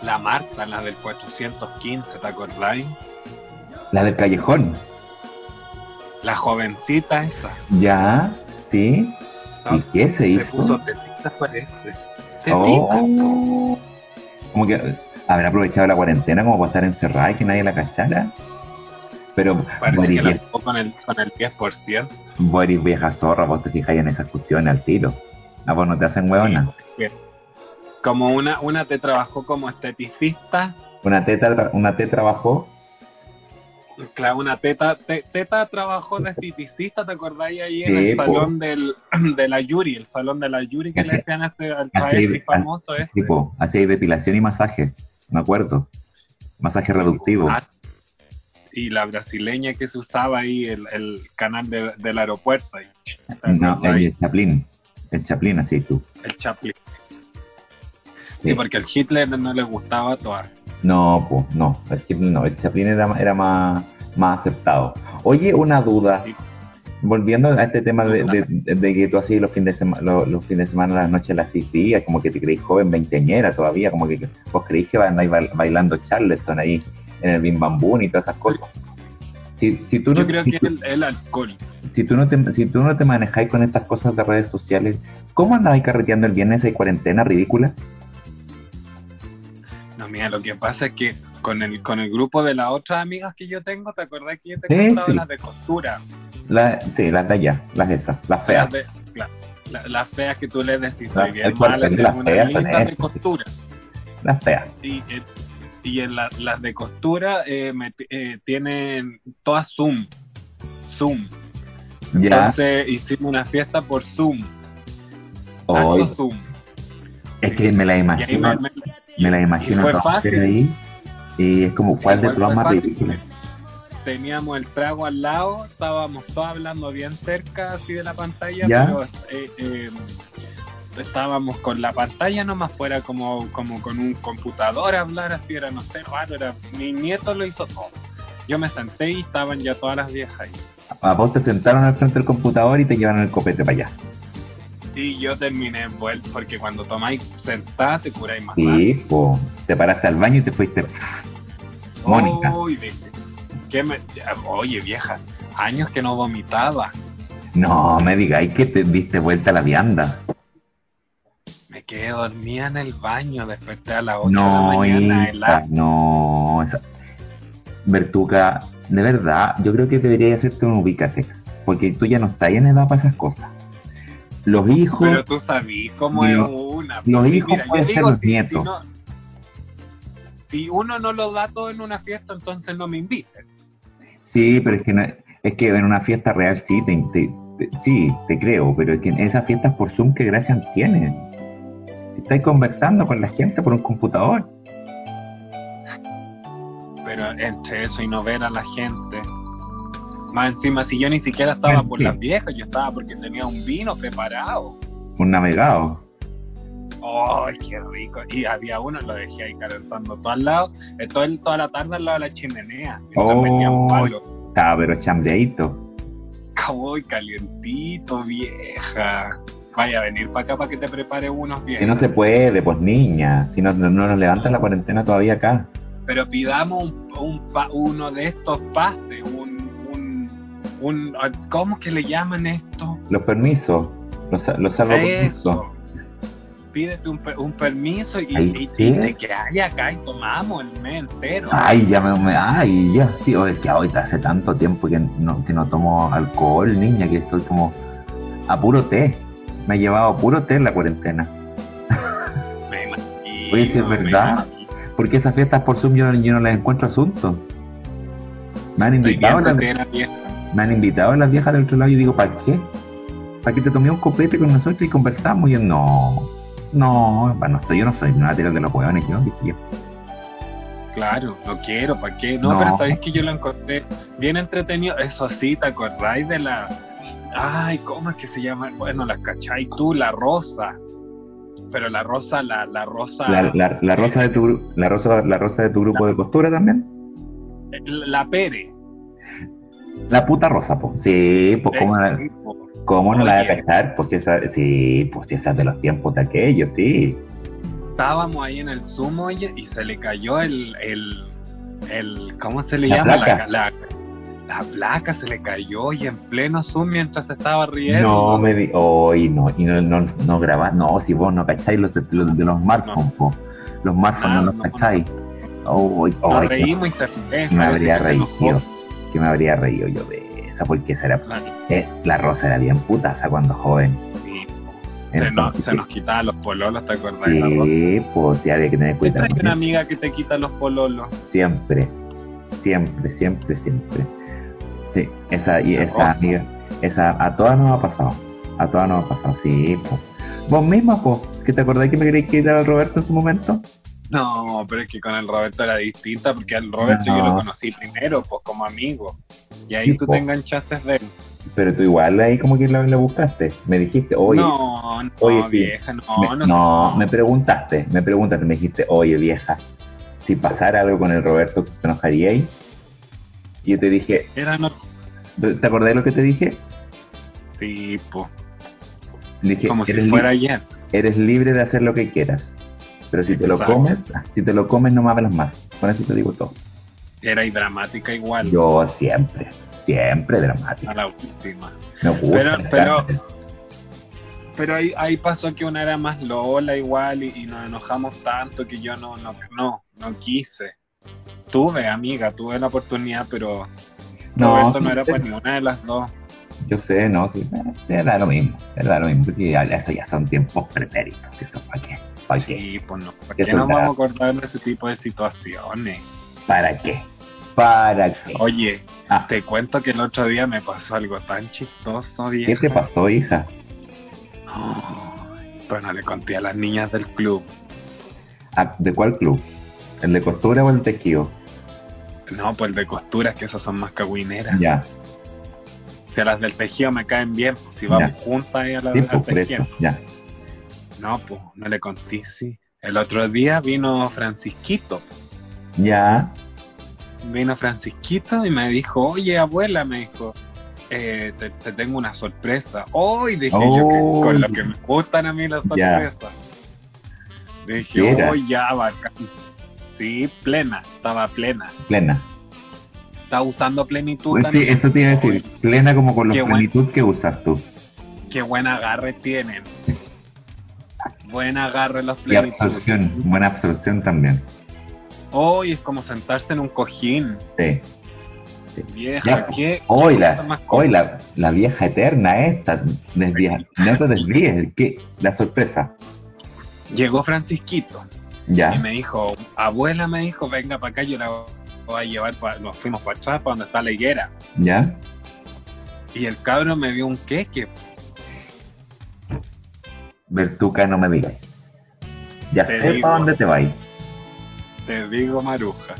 La Marta, la del 415, ¿te acordáis? La del callejón. La jovencita esa. Ya, sí. ¿Y qué se Se hizo? puso tetita, parece. Tetita. Oh. Como que habrá aprovechado la cuarentena como para estar encerrada y que nadie la cachara. Pero Parece que la con el, con el 10%. Boris vieja zorra, vos te fijáis en esas cuestiones al tiro. A vos no te hacen hueona. Que- Como una, una te trabajó como esteticista, Una teta, una teta trabajó. claro, una teta, te- teta trabajó de esteticista, ¿te acordáis ahí en Sí, el po. salón del, (clears throat) de la Yuri, el salón de la Yuri que Así- le decían ese, al país famoso? Tipo, hacía depilación y masaje. Me acuerdo. Masaje reductivo. Ah, y la brasileña que se usaba ahí, el, el canal de- del aeropuerto, el Chaplin. El Chaplin, así tú. el Chaplin. Sí. Sí. porque el Hitler no le gustaba actuar. No, pues, no. El Chaplin no. El Chaplin era, era más, más aceptado. Oye, una duda. Sí. Volviendo a este tema de, de- de que tú así los fines de semana, los, los fines de semana, las noches las hacías, como que te creís joven, veinteañera todavía, como que vos creís que van a ir bail- bailando Charleston ahí en el Bim Bam Boom y todas esas cosas. Si, si tú no, Yo creo si que tú- el, el alcohol. si tú no te, si tú no te manejáis con estas cosas de redes sociales, ¿cómo andabas carreteando el viernes de cuarentena ridícula? No, mira, lo que pasa es que con el con el grupo de las otras amigas que yo tengo, ¿te acordás que yo te he contado las de costura? La, sí, las de allá, las esas, las feas. Las, feas que tú le decís, soy bien mala, las una lista de costura. Las feas. Y, eh, y en las de costura eh, eh, tienen todas Zoom. Zoom. Entonces hicimos una fiesta por Zoom. Hoy. Zoom. Es que me la imagino. Me, la imagino. Fue fácil. Ahí, y es como, ¿cuál de todas más ridículas? teníamos el trago al lado, estábamos todos hablando bien cerca así de la pantalla, pero eh, eh, estábamos con la pantalla nomás fuera como, como con un computador a hablar así, era no sé, raro, era, mi nieto lo hizo todo. Yo me senté y estaban ya todas las viejas ahí. A vos te sentaron al frente del computador y te llevaron el copete para allá. Sí, yo terminé envuelto porque cuando tomáis sentada te curáis más. Sí, pues, te paraste al baño y te fuiste. Mónica. Oye, vieja, años que no vomitaba. No, me digáis que te diste vuelta a la vianda. Me quedé dormida en el baño, desperté a las 8 no, de la mañana. No, Bertuca, de verdad, yo creo que debería hacerte un ubícate, porque tú ya no estás en edad para esas cosas. Los hijos... Pero tú sabes cómo es una. Los hijos pueden ser los nietos. Si, uno no lo da todo en una fiesta, entonces no me inviten. Sí, pero es que, no, es que en una fiesta real sí, te, sí, te creo, pero es que en esas fiestas por Zoom, ¿qué gracia tienen? Estáis conversando con la gente por un computador. Pero entre eso y no ver a la gente. Más encima, si yo ni siquiera estaba por las viejas, yo estaba porque tenía un vino preparado. Un navegado. ¡Ay, qué rico! Y había uno, lo dejé ahí calentando todo al lado, todo toda la tarde al lado de la chimenea. Oh, estaba pero chambreadito. ¡Ay, (laughs) calientito, vieja! Vaya a venir para acá para que te prepare unos bien. Si no se puede, pues niña. Si no, no nos levanta la cuarentena todavía acá. Pero pidamos un, uno de estos pases, un, un, un, ¿Cómo que le llaman esto? Los permisos, los, los salvoconductos pídete un, un permiso y, y, y, que haya acá y tomamos el mes entero. Ay, ya me, ay, ya, sí, es que ahorita hace tanto tiempo que no, que no tomo alcohol, niña, que estoy como a puro té. Me he llevado a puro té en la cuarentena. Me imagino. Oye, si es verdad. Porque esas fiestas por Zoom yo, no les encuentro asunto. Me han invitado las, me han invitado a las viejas del otro lado y digo, ¿para qué? ¿Para que te tomé un copete con nosotros y conversamos? Y yo, no, no, bueno, yo no soy una de los hueones, yo, yo. Claro, no quiero, ¿para qué? No, pero sabéis que yo lo encontré bien entretenido. Eso sí, ¿te acordáis de la. Ay, ¿cómo es que se llama? Bueno, la cachai tú, la rosa. Pero la rosa, la, la rosa. La, la, rosa de tu la rosa, la rosa de tu grupo de costura también. La Pere. La puta rosa, pues. Sí, pues como la, ¿Cómo no la voy a cachar? Pues esa, sí, pues esa es de los tiempos de aquellos, sí. Estábamos ahí en el Zoom, oye, y se le cayó el, el, el ¿cómo se le llama? La, la, la, placa se le cayó y en pleno Zoom mientras estaba riendo. No, me di, hoy no, y no, no, no grabás, no, si vos no cacháis los, de los smartphones, no. los smartphones no, los cacháis. Oh, oh, Nos reímos y se me habría reído, que me habría reído yo de porque será, eh, la Rosa era bien putaza cuando joven. Sí. se, nos, se nos quitaba los pololos, ¿te acordás? Sí, pues ya había que tener cuidado. Hay una amiga que te quita los pololos. Siempre, siempre, siempre, siempre. Sí, esa, y esa amiga, esa, a todas nos ha pasado. A todas nos ha pasado, sí. Vos misma, pues, que te acordás que me queréis quitar al Roberto en su momento. No, pero es que con el Roberto era distinta, porque al Roberto yo lo conocí primero, pues como amigo. Y ahí tú te enganchaste de él. Pero tú igual ahí como que le buscaste. Me dijiste, oye. No, no, vieja, no, me, no. No, me preguntaste, me preguntaste, me dijiste, oye, vieja, si pasara algo con el Roberto, ¿te enojaríais? Y yo te dije. Era no... ¿Te acordás de lo que te dije? Sí. Dije, como si fuera ayer. Eres libre de hacer lo que quieras. Pero si te lo comes, si te lo comes no me hablas más. Con eso te digo todo. Era dramática igual. Yo siempre, Siempre a dramática. la última. Gusta. Pero- pero-. Pero ahí, ahí pasó que una era más Lola igual y, y nos enojamos tanto que yo no, no, no, no quise. Tuve, amiga, tuve la oportunidad, pero No, Roberto no era para ninguna de las dos. Yo sé, no, sí, era lo mismo, era lo mismo, porque ya, eso ya son tiempos pretéritos, ¿eso para qué? ¿Para qué? Sí, pues no. ¿Por Qué qué nos vamos a acordar de ese tipo de situaciones? ¿Para qué? ¿Para qué? Oye, Ah. te cuento que el otro día me pasó algo tan chistoso, ¿Qué te pasó, hija? Ay, Pero no le conté a las niñas del club. Ah, ¿De cuál club? ¿El de costura o el tejido? No, pues el de costuras, que esas son más cagüineras. Ya, Si a las del tejido me caen bien, pues si vamos Ya. juntas ahí a las sí, pues, tejido. ya. No, pues no le conté, sí. El otro día vino Francisquito. Ya, Vino Francisquito y me dijo, oye, abuela, me dijo, eh, te, te tengo una sorpresa. Hoy dije yo que Oh. con lo que me gustan a mí las sorpresas. Dije, oh, ya, bacán. Sí, plena, estaba plena. plena. Estaba usando plenitud Pues sí, eso te iba a decir, plena como con bueno. plenitud que usas tú. Qué buen agarre tienen. Buen agarre los Y plenitud. absorción, buena absorción también. Hoy es como sentarse en un cojín. Sí. Vieja, ¿qué? Hoy la, hoy la, la vieja eterna esta, desvía, no te desvíes, ¿qué? La sorpresa. Llegó Francisquito y Ya, me dijo, abuela me dijo, venga para acá, yo la voy a llevar, pa-". nos fuimos para atrás, para donde está la higuera. ya. Y el cabro me dio un queque. Bertuca, no me digas. Ya Te sé digo. para dónde te vas. Te digo, Maruja.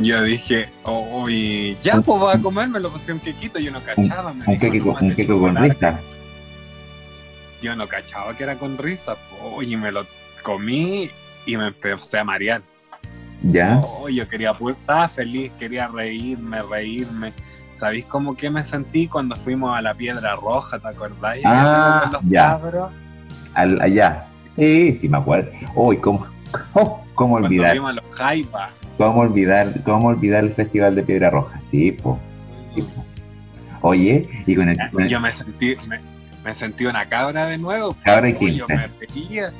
Yo dije, oh, y ya, pues voy a comérmelo, pues un quequito, yo no cachaba. me Un dijo, queque, "No, con- un con chocolate". risa. Yo no cachaba que era con risa, po, y me lo comí y me empecé a marear. Ya, Oh, yo quería, pues, estaba feliz, quería reírme, reírme. ¿Sabéis cómo que me sentí cuando fuimos a la Piedra Roja, te acordáis? Ah, los ya. cabros, Al, allá. Sí, sí me acuerdo. Uy, cómo, oh, cómo olvidar, los cómo olvidar, cómo olvidar el Festival de Piedra Roja. Sí, po. sí, po. Oye, y con el, con el- Yo me sentí, me, me sentí una cabra de nuevo. Cabra y yo quince. me reía.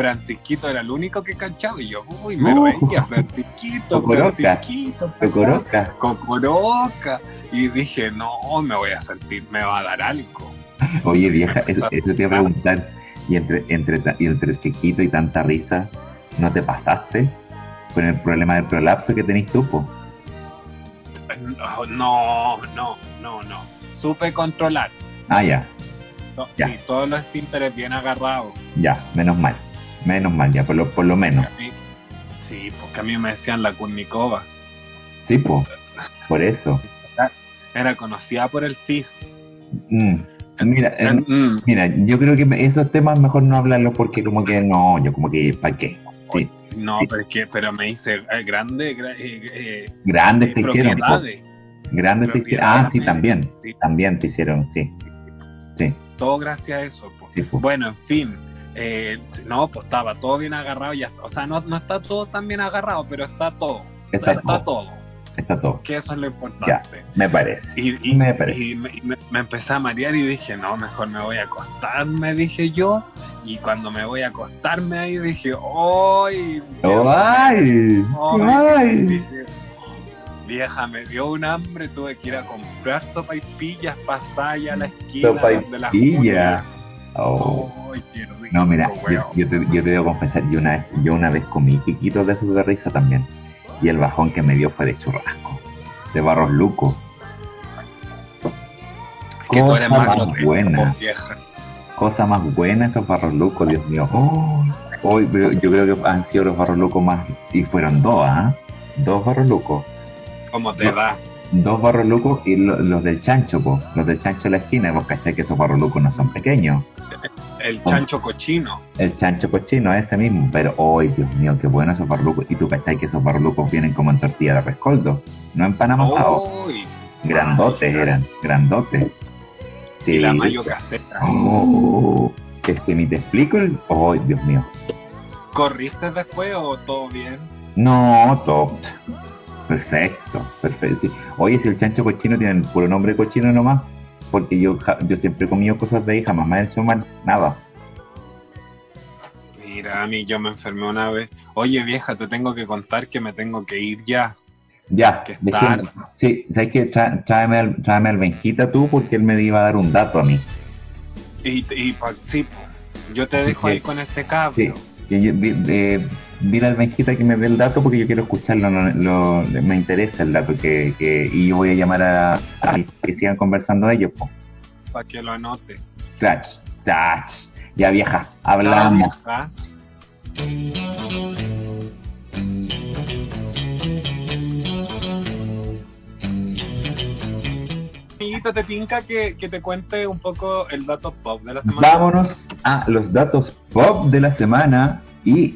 Francisquito era el único que cachaba y yo, uy, me Uh. reía, (laughs) Francisquito, Cocoroca. Francisquito, Cocoroca. Cocoroca. Y dije, no, me voy a sentir, me va a dar algo. Oye, vieja, eso, eso te iba a preguntar. Y entre, entre, y entre chiquito y tanta risa, ¿no te pasaste con el problema del prolapso que tenés tú, po? No, no, no, no, no. Supe controlar. Ah, ya, To- Ya. Sí, todos los esfínteres bien agarrados. ya, menos mal. Menos mal, ya, por lo, por lo menos. Mí- sí, porque a mí me decían la Kurnikova. Sí, po. Por eso. Era conocida por el FIS. Mm. Mira, eh, Mm, mira, yo creo que esos temas mejor no hablarlos porque como que no, yo como que, ¿para qué? Sí, no, sí. pero, es que, pero me dice eh, grande, gra- eh, eh, grandes eh, te hicieron. Grandes te hicieron. Ah, sí, también. Sí, También te hicieron, sí. Sí, todo gracias a eso. po. Bueno, en fin. Eh, no, pues estaba todo bien agarrado. Ya, o sea, no, no está todo tan bien agarrado, pero está todo. Está está todo. todo. Está todo. Que eso es lo importante. Me parece. Y, y, Me parece. y me, y me- me empecé a marear y dije, no, mejor me voy a acostar, me dije yo. Y cuando me voy a acostarme ahí dije, ¡ay! ¡Ay! ¡Ay! Dije, Vieja, me dio un hambre, tuve que ir a comprar sopaipillas, pasar allá a la esquina de la Oh. ¡Ay, qué rico, No, mira, yo, te, yo te debo confesar, yo una, vez, yo una vez comí quiquitos de esos de risa también. Y el bajón que me dio fue de churrasco. De barros luco. que tú eres cosa más más grotesca, buena. vieja. Cosa más buena esos barros lucos, Dios mío. Oh, hoy veo- yo creo que han sido los barros lucos más. Y fueron dos, ¿ah? Dos barros lucos. ¿Cómo te No. da? Dos barros lucos y lo- los del chancho, po. Los del chancho de la esquina. Vos cachai que esos barros lucos no son pequeños. El chancho cochino. El chancho cochino, ese mismo. Pero, hoy Dios mío, qué bueno esos barros lucos. Y tú cachai que esos barros lucos vienen como en tortilla de rescoldo. No en pan amasado. ¡Ay! Grandotes eran, grandotes. Sí. Y la mayo caseta. Oh, es que ni te explico el. ¡Ay, Dios mío! ¿Corriste después o todo bien? No, top. Perfecto, perfecto. Oye, si el chancho cochino tiene el puro nombre cochino nomás, porque yo yo siempre he comido cosas de ahí, jamás me ha hecho mal, nada. Mira, a mí yo me enfermé una vez. Oye, vieja, te tengo que contar que me tengo que ir ya. Ya, Que. Sí, ¿sabes? Tra- tráeme, al, tráeme al Benjita tú, porque él me iba a dar un dato a mí. Y, y sí, yo te dejo Sí. ahí con este Sí, cable. que yo- eh, dile al Benjita que me dé el dato porque yo quiero escucharlo, no- lo- me interesa el dato que, que y yo voy a llamar a, a que sigan conversando ellos. Po. Para que lo anote. Crash, crash. Ya vieja, hablamos. vieja. Amiguito, te pinca que, que te cuente un poco el dato pop de la semana. Vámonos a los datos pop de la semana y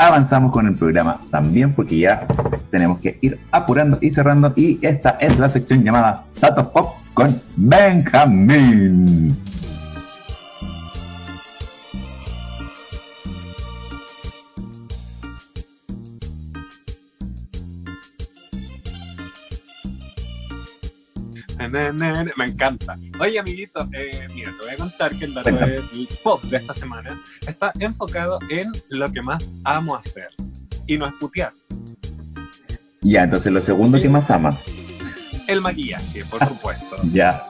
avanzamos con el programa también porque ya tenemos que ir apurando y cerrando y esta es la sección llamada Datos Pop con Benjamín. Me encanta. Oye, amiguito, eh, mira, te voy a contar que el dato del pop de esta semana está enfocado en lo que más amo hacer. Y no es putear. Ya, entonces lo segundo que más amas. El maquillaje, por (laughs) supuesto. Ya,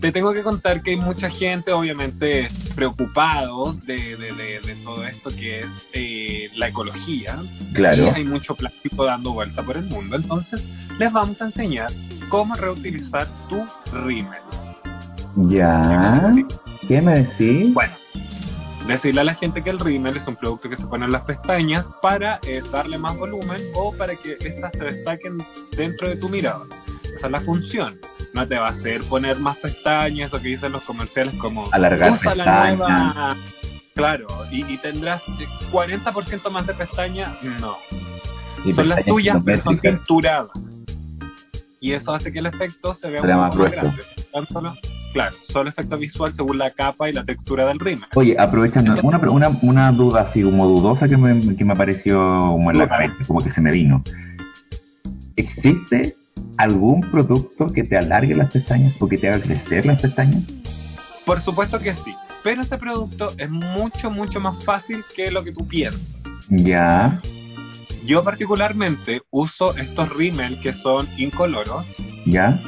Te tengo que contar que hay mucha gente, obviamente, preocupados de, de, de, de todo esto que es eh, la ecología. Y claro. hay mucho plástico dando vuelta por el mundo. Entonces, les vamos a enseñar cómo reutilizar tu rímel. Ya. ¿Qué me decís? Bueno, decirle a la gente que el rímel es un producto que se pone en las pestañas para eh, darle más volumen o para que éstas se destaquen dentro de tu mirada. Esa es la función. No te va a hacer poner más pestañas o que dicen los comerciales como Alargar usa la nueva. Claro, y, y tendrás eh, 40% más de pestañas. No, Y son las tuyas, pero son tinturadas. Y eso hace que el efecto se vea un más más grueso. grande. Solo- claro, solo efecto visual según la capa y la textura del rímel. Oye, aprovechando, una, una, una duda así como dudosa que me, que me apareció como en la cabeza, como que se me vino. ¿Existe algún producto que te alargue las pestañas o que te haga crecer las pestañas? Por supuesto que sí, pero ese producto es mucho, mucho más fácil que lo que tú piensas. Ya, Yo particularmente uso estos rímel que son incoloros ya,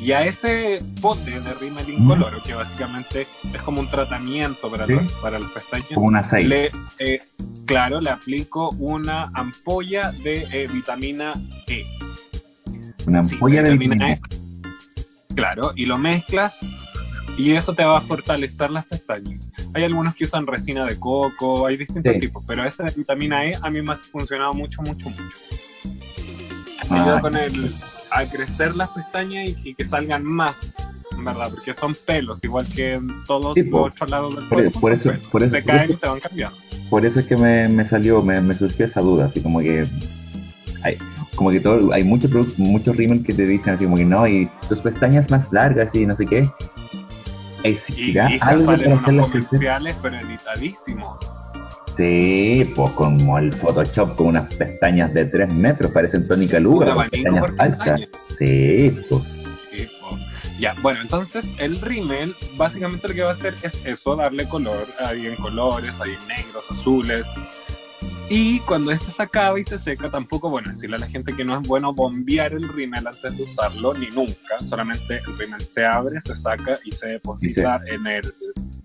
y a ese pote de rímel incoloro, que básicamente es como un tratamiento para, Sí. los- para las pestañas, como un aceite. le, eh, claro, le aplico una ampolla de eh, vitamina E. Una Sí, ampolla E. Claro, y lo mezclas y eso te va a fortalecer las pestañas. Hay algunos que usan resina de coco, hay distintos Sí. tipos, pero ese de vitamina E a mí me ha funcionado mucho, mucho, mucho. Ah, ayuda con el a crecer las pestañas y, y que salgan más, ¿verdad? Porque son pelos, igual que todos Sí, los otros lados del Por- cuerpo. por eso- por eso- Se por caen eso- y se van cambiando. Por eso es que me, me salió, me, me surgió esa duda, así como que hay, como que todo, hay muchos muchos rímel que te dicen así como que no, y tus pestañas más largas y no sé qué. ¿Existirá y algo para hacerlas crecer? comerciales, pero editadísimos. Sí, pues como el Photoshop con unas pestañas de 3 metros, parecen tónica Un Luga, con pestañas pestaña. Sí, pues. Sí, po. Ya, bueno, entonces el rímel básicamente lo que va a hacer es eso, darle color, hay en colores, hay en negros, azules. Y cuando este se acaba y se seca, tampoco, bueno, decirle a la gente que no es bueno bombear el rímel antes de usarlo, ni nunca, solamente el rímel se abre, se saca y se deposita en el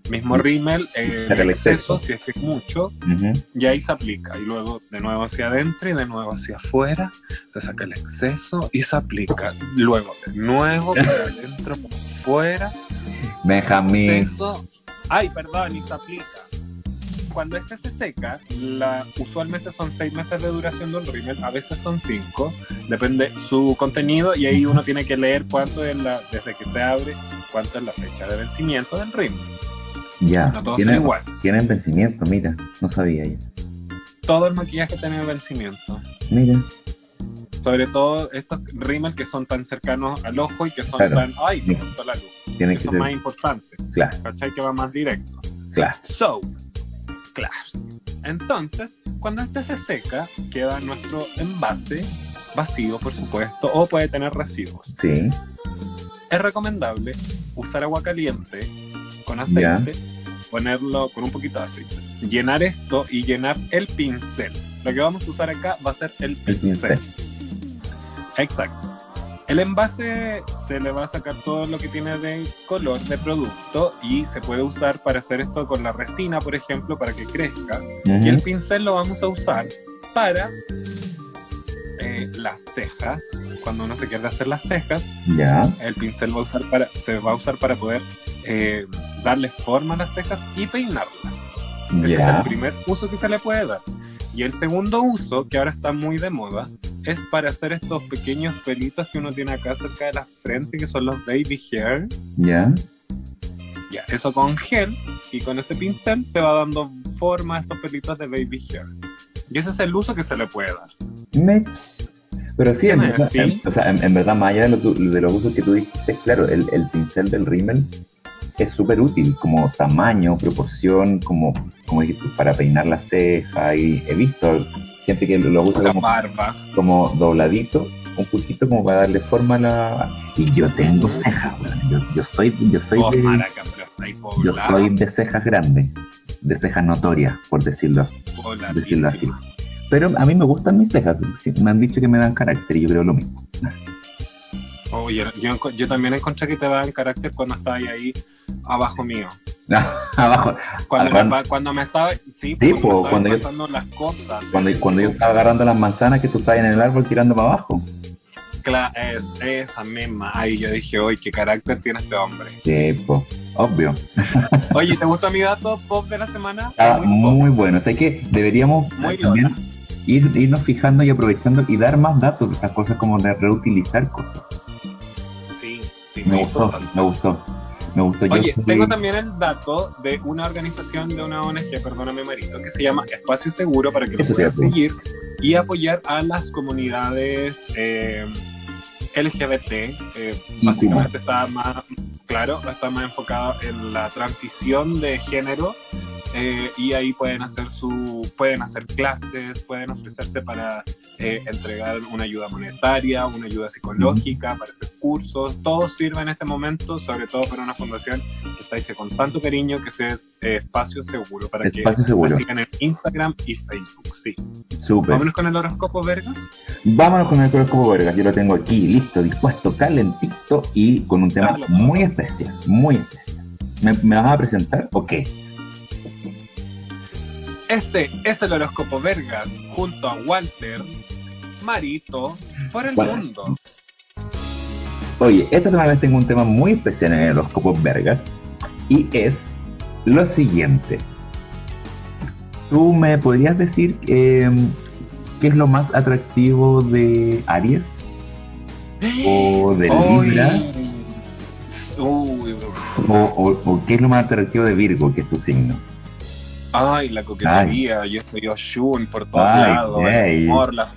mismo rímel, eh, el el exceso, exceso. si es que es mucho, Ujú. y ahí se aplica. Y luego de nuevo hacia adentro y de nuevo hacia afuera. Se saca el exceso y se aplica. Luego de nuevo (laughs) por adentro, por afuera. Benjamín. Ay, perdón, y se aplica. Cuando este se seca, la, usualmente son seis meses de duración del rímel, a veces son cinco, depende su contenido y ahí uno tiene que leer cuánto es la, desde que se abre, cuánto es la fecha de vencimiento del rímel. Ya, No todos son tienen, iguales. tienen vencimiento, mira, no sabía yo. Todo el maquillaje tiene vencimiento. Mira, sobre todo estos rímel que son tan cercanos al ojo y que son Claro. tan, ay, me la luz, tiene que que son ser, más importantes, claro, ¿cachai? Que va más directo. claro. So, claro. Entonces, cuando este se seca, queda nuestro envase vacío, por supuesto, o puede tener residuos. Sí. Es recomendable usar agua caliente con aceite, ponerlo con un poquito de aceite, llenar esto y llenar el pincel. Lo que vamos a usar acá va a ser el El pincel. pincel. Exacto. El envase se le va a sacar todo lo que tiene de color de producto y se puede usar para hacer esto con la resina, por ejemplo, para que crezca. Y el pincel lo vamos a usar para eh, las cejas. Cuando uno se quiere hacer las cejas, Ya. el pincel va a usar para, se va a usar para poder eh, darle forma a las cejas y peinarlas. Ese es Ya. el primer uso que se le puede dar. Y el segundo uso, que ahora está muy de moda, es para hacer estos pequeños pelitos que uno tiene acá cerca de la frente, que son los baby hair. Ya. Ya, eso con gel y con ese pincel se va dando forma a estos pelitos de baby hair. Y ese es el uso que se le puede dar. Mech. Pero sí, ¿Qué en verdad, en- o sea, en, en verdad, más allá de, lo de los usos que tú dijiste, claro, el, el pincel del rímel es súper útil, como tamaño, proporción, como, como para peinar la ceja. Y he visto gente que lo usa como, barba. como dobladito, un poquito como para darle forma a la... Y yo tengo cejas, yo, yo soy, yo soy Oh, de, maraca, yo soy de cejas grandes, de cejas notorias, por decirlo, decirlo así. Pero a mí me gustan mis cejas, me han dicho que me dan carácter y yo creo lo mismo. Oh, yo, yo, yo también encontré que te daban carácter cuando estabas ahí abajo mío. (laughs) Abajo, Cuando, me, cuando- pa- cuando me estaba, sí, Sí, cuando, po, me estaban cuando yo- las cosas. cuando, cuando yo estaba agarrando las manzanas que tú estabas en el árbol tirando para abajo. cla- es, esa misma. Ahí yo dije, oye, qué carácter tiene este hombre. Sí, po, obvio. (laughs) Oye, ¿te gusta mi dato pop de la semana? Está Muy muy bueno. O sea que deberíamos Muy eh, también lola. ir, irnos fijando y aprovechando y dar más datos de estas cosas como de reutilizar cosas. Sí, sí, Me muy gustó, me gustó. Me gustó. Yo Oye, soy- tengo también el dato de una organización de una ONG, perdóname Marito, que se llama Espacio Seguro para que lo puedan seguir y apoyar a las comunidades eh, LGBT. eh, básicamente está más, claro, está más enfocado en la transición de género eh, y ahí pueden hacer su, pueden hacer clases, pueden ofrecerse para eh, entregar una ayuda monetaria, una ayuda psicológica, para hacer cursos, todo sirve en este momento, sobre todo para una fundación que está hecha con tanto cariño que ese es eh, Espacio Seguro, para Espacio que Seguro. sigan en Instagram y Facebook, sí. Súper. Vámonos con el horóscopo, Vergas. Vámonos con el horóscopo Vergas. Yo lo tengo aquí, listo, dispuesto, calentito y con un tema Dale, muy especial, muy especial. ¿Me, me vas a presentar o qué? Este es el horóscopo Vergas junto a Walter, Marito, por el Bueno. mundo. Oye, esta semana tengo un tema muy especial en el horóscopo Vergas y es lo siguiente. ¿Tú me podrías decir eh, qué es lo más atractivo de Aries? ¿O de. Libra? Uy, uy. ¿O, o- o qué es lo más atractivo de Virgo, que es tu signo? Ay, la coquetería, yo soy Oshun por todos Ay, lados, yay. el amor, la.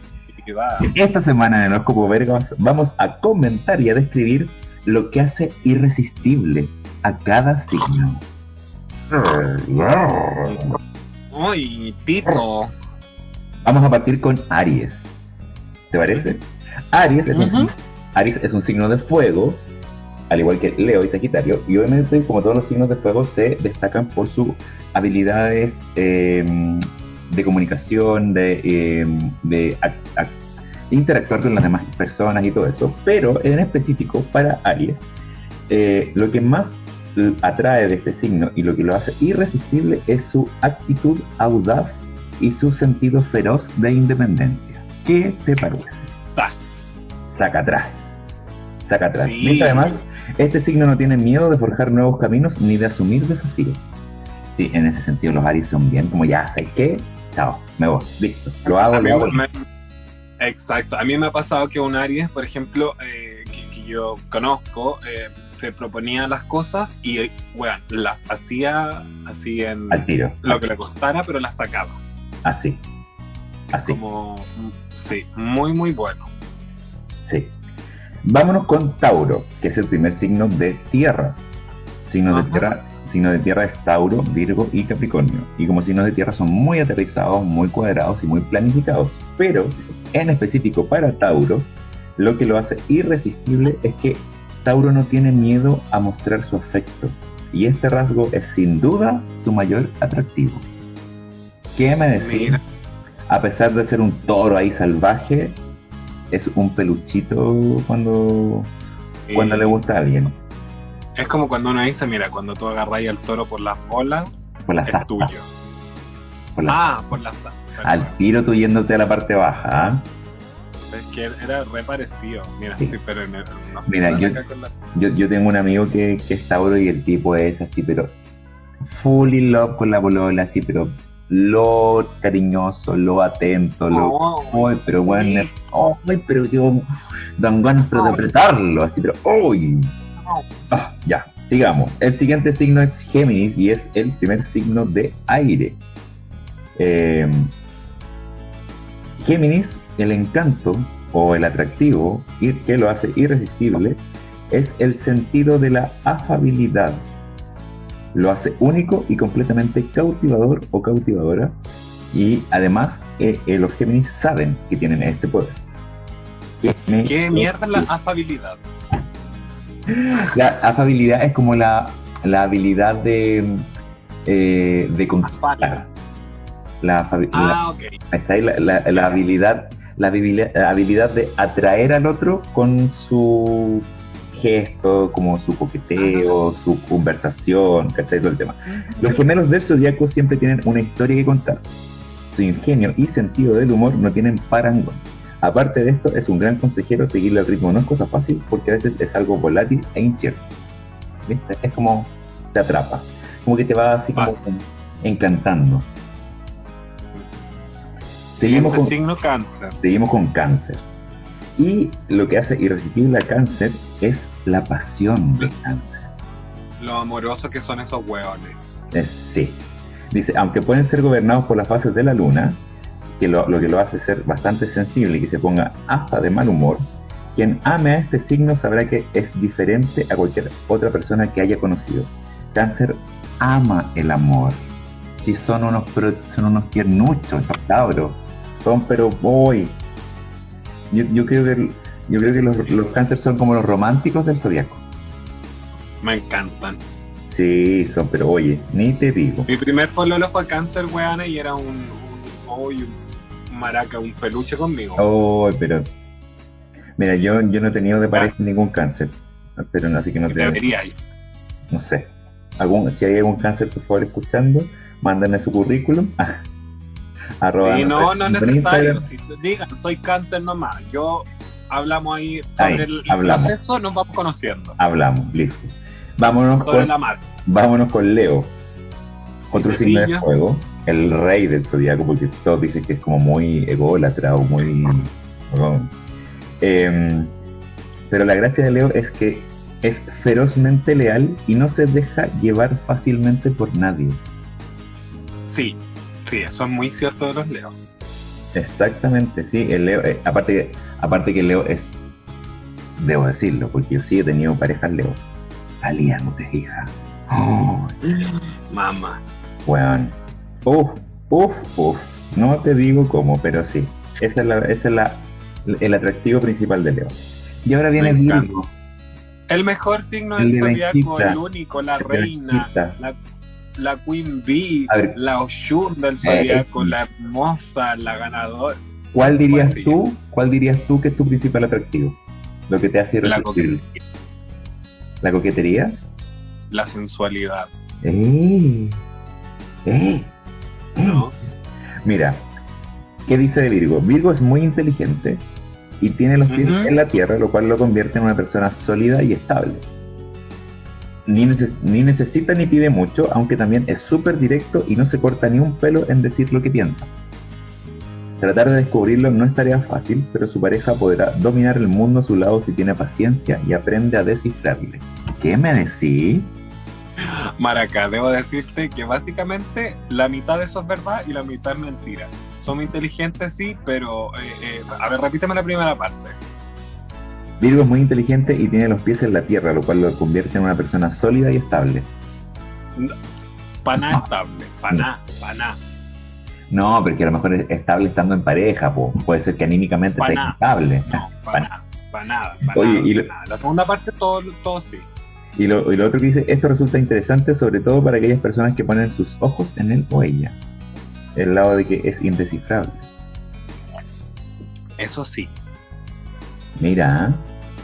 Esta semana en el horóscopo Vergas vamos a comentar y a describir lo que hace irresistible a cada signo. Uy, Tito. Vamos a partir con Aries. ¿Te parece? Aries es, un, Ujú. Aries es un signo de fuego, al igual que Leo y Sagitario, y obviamente, como todos los signos de fuego, se destacan por sus habilidades eh, de comunicación, de, eh, de ac- ac- interactuar con las demás personas y todo eso. Pero en específico, para Aries, eh, lo que más atrae de este signo y lo que lo hace irresistible es su actitud audaz y su sentido feroz de independencia. ¿Qué te parece? Saca atrás. Saca atrás. Sí. Además, este signo no tiene miedo de forjar nuevos caminos ni de asumir desafíos. Sí, en ese sentido los Aries son bien como ya, ¿sabes qué? Chao, me voy, listo. Lo hago, lo hago. me- exacto, a mí me ha pasado que un Aries, por ejemplo, eh, que, que yo conozco, eh, se proponía las cosas y, bueno, las hacía así en Al tiro. lo que le costara, pero las sacaba. Así. Así. Como, mm, sí, muy, muy bueno. Sí. Vámonos con Tauro, que es el primer signo de tierra. Signo de tierra signo de tierra es Tauro, Virgo y Capricornio. Y como signos de tierra son muy aterrizados, muy cuadrados y muy planificados. Pero en específico para Tauro, lo que lo hace irresistible es que Tauro no tiene miedo a mostrar su afecto. Y este rasgo es sin duda su mayor atractivo. ¿Qué me decís? Mira. A pesar de ser un toro ahí salvaje, es un peluchito cuando, cuando Eh, le gusta a alguien. Es como cuando uno dice, mira, cuando tú agarráis al toro por las bolas, Por las es astas, tuyo. por las- Ah, por las astas. Al tiro tú yéndote a la parte baja. ¿ah? Es que era re parecido. Mira, Sí. sí, pero en el, no, Mira, yo- la- Yo, yo tengo un amigo que, que es Tauro y el tipo es así, pero full in love con la bolola, así, pero lo cariñoso, lo atento, lo... Oh, Ay, pero bueno, sí. ay, pero yo dan ganas de apretarlo, así, pero ¡ay! no. Ah, ya, sigamos. El siguiente signo es Géminis y es el primer signo de aire. Eh, Géminis, el encanto o el atractivo que lo hace irresistible es el sentido de la afabilidad. Lo hace único y completamente cautivador o cautivadora y además eh, eh, los Géminis saben que tienen este poder. me- ¿Qué mierda es la afabilidad? La afabilidad es como la, la habilidad de, eh, de conquistar. La, Ah, ok. la- está ahí la- la habilidad, la habilidad de atraer al otro con su gesto, como su coqueteo, su conversación, ¿cachai? Todo el tema. Los gemelos del zodiaco siempre tienen una historia que contar. Su ingenio y sentido del humor no tienen parangón. Aparte de esto, es un gran consejero, seguirle el ritmo no es cosa fácil porque a veces es algo volátil e incierto. ¿Viste? Es como te atrapa, como que te va así como encantando. Seguimos Siguiente con, signo cáncer. seguimos con cáncer. Y lo que hace irresistible a cáncer es la pasión de cáncer. Lo amoroso que son esos hueones. Eh, sí. Dice, aunque pueden ser gobernados por las fases de la luna, que lo, lo que lo hace ser bastante sensible y que se ponga hasta de mal humor, quien ame a este signo sabrá que es diferente a cualquier otra persona que haya conocido. Cáncer ama el amor. Si son unos son unos tiernuchos, cabros. Son pero voy. Yo, yo creo que yo creo que los, los cáncer son como los románticos del zodiaco. Me encantan. Sí, son pero oye, ni te digo. Mi primer pololo fue cáncer, weón, y era un, un, un maraca, un peluche conmigo. Oh, pero. Mira, yo, yo no he tenido de pareja ningún cáncer. Pero no, así que no te. Debería ir. No sé. Algún, si hay algún cáncer, por favor, escuchando, mándenme su currículum. Ah, (laughs) arroba Y no, no es necesario. Si digan, soy cáncer nomás. Yo hablamos ahí Ahí, sobre el, el hablamos. proceso, nos vamos conociendo. Hablamos, listo. Vámonos Sobre con, la vámonos con Leo. Otro signo de fuego. El rey del zodiaco, porque todos dicen que es como muy ególatra o muy. Em, pero la gracia de Leo es que es ferozmente leal y no se deja llevar fácilmente por nadie. Sí, sí, eso es muy cierto de los leos. Exactamente, sí, el Leo, eh, aparte, aparte que Leo es, debo decirlo, porque yo sí he tenido parejas Leo, aliantes, hija. Oh, (gasps) Mamá. weón. Uf, uf, uf. No te digo cómo, pero sí. Esa es, la, esa es la, el atractivo principal de Leo. Y ahora viene. Virgo. El mejor signo El del de zodiaco, el único, la El reina, la, la Queen Bee, ver. la Oshun del zodiaco, la hermosa, la ganadora, ¿Cuál dirías tú? ¿Cuál dirías tú que es tu principal atractivo? Lo que te hace la coquetería, ¿La coquetería? la sensualidad, ¡Eh! ¡Eh! ¿no? Mira, ¿qué dice de Virgo? Virgo es muy inteligente y tiene los pies en la tierra, lo cual lo convierte en una persona sólida y estable. Ni, neces- ni necesita ni pide mucho, aunque también es súper directo y no se corta ni un pelo en decir lo que piensa. Tratar de descubrirlo no es tarea fácil, pero su pareja podrá dominar el mundo a su lado si tiene paciencia y aprende a descifrarle. ¿Qué me decís? Maraca, debo decirte que básicamente la mitad de eso es verdad y la mitad es mentira. Somos inteligentes, sí, pero... eh, eh, a ver, repíteme la primera parte. Virgo es muy inteligente y tiene los pies en la tierra, lo cual lo convierte en una persona sólida y estable. Para nada estable, para nada. No, porque a lo mejor es estable estando en pareja, po. puede ser que anímicamente esté estable. No, Pa' para nada, para nada, pa' Oye, nada, y pa' lo- nada. La segunda parte todo, todo sí. Y lo, y lo otro que dice, esto resulta interesante sobre todo para aquellas personas que ponen sus ojos en él o ella. El lado de que es indescifrable. Eso sí. Mira,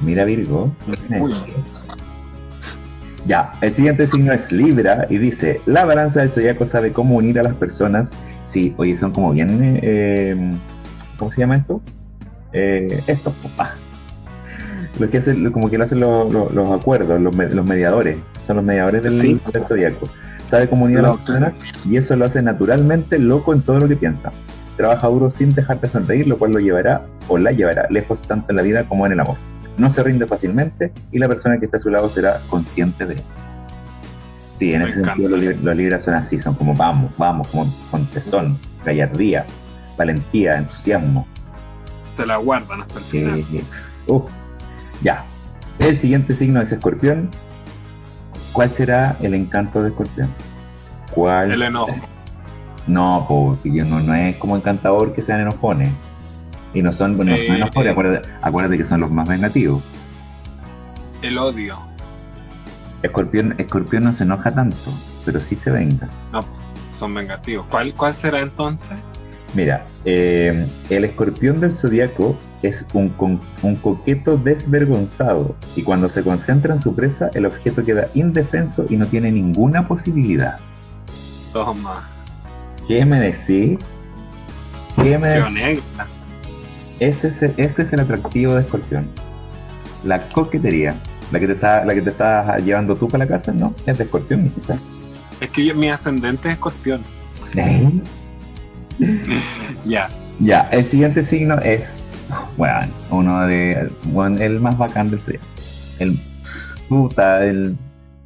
mira Virgo. Ya, el siguiente signo es Libra y dice, la balanza del zodiaco sabe cómo unir a las personas. Sí, oye, son como bien... eh, ¿Cómo se llama esto? Eh, esto, papá. Lo que hacen, como que lo hacen los, los- los acuerdos, los, me- los mediadores. Son los mediadores del, Sí. del zodiaco. Sabe cómo unir a las personas y eso lo hace naturalmente loco en todo lo que piensa. Trabaja duro sin dejar de sonreír, lo cual lo llevará o la llevará lejos tanto en la vida como en el amor. No se rinde fácilmente y la persona que está a su lado será consciente de él. Sí, en Me ese sentido los, los son así, son como vamos, vamos, como con tesón, gallardía, valentía, entusiasmo. Te la guardan hasta el final. Eh, ya. El siguiente signo es escorpión. ¿Cuál será el encanto de escorpión? ¿Cuál? El enojo. No, porque no, no es como encantador que sean enojones. Y no son, bueno, no son Eh, enojones, acuérdate, acuérdate que son los más vengativos. El odio. Escorpión, escorpión no se enoja tanto, pero sí se venga. No, son vengativos. ¿Cuál, cuál será entonces? Mira, eh, el escorpión del zodiaco es un, con- un coqueto desvergonzado y cuando se concentra en su presa, el objeto queda indefenso y no tiene ninguna posibilidad. Toma. ¿Qué me decís? ¿Qué me decís? Ese es, el, ese es el atractivo de escorpión. La coquetería. La que te está, la que te estás llevando tú para la casa, no, es de escorpión, quizás. Es que yo- mi ascendente es escorpión. ¿Eh? Ya. Ya, el siguiente signo es, bueno, uno de, bueno, el más bacán del zodiaco. El, puta, el,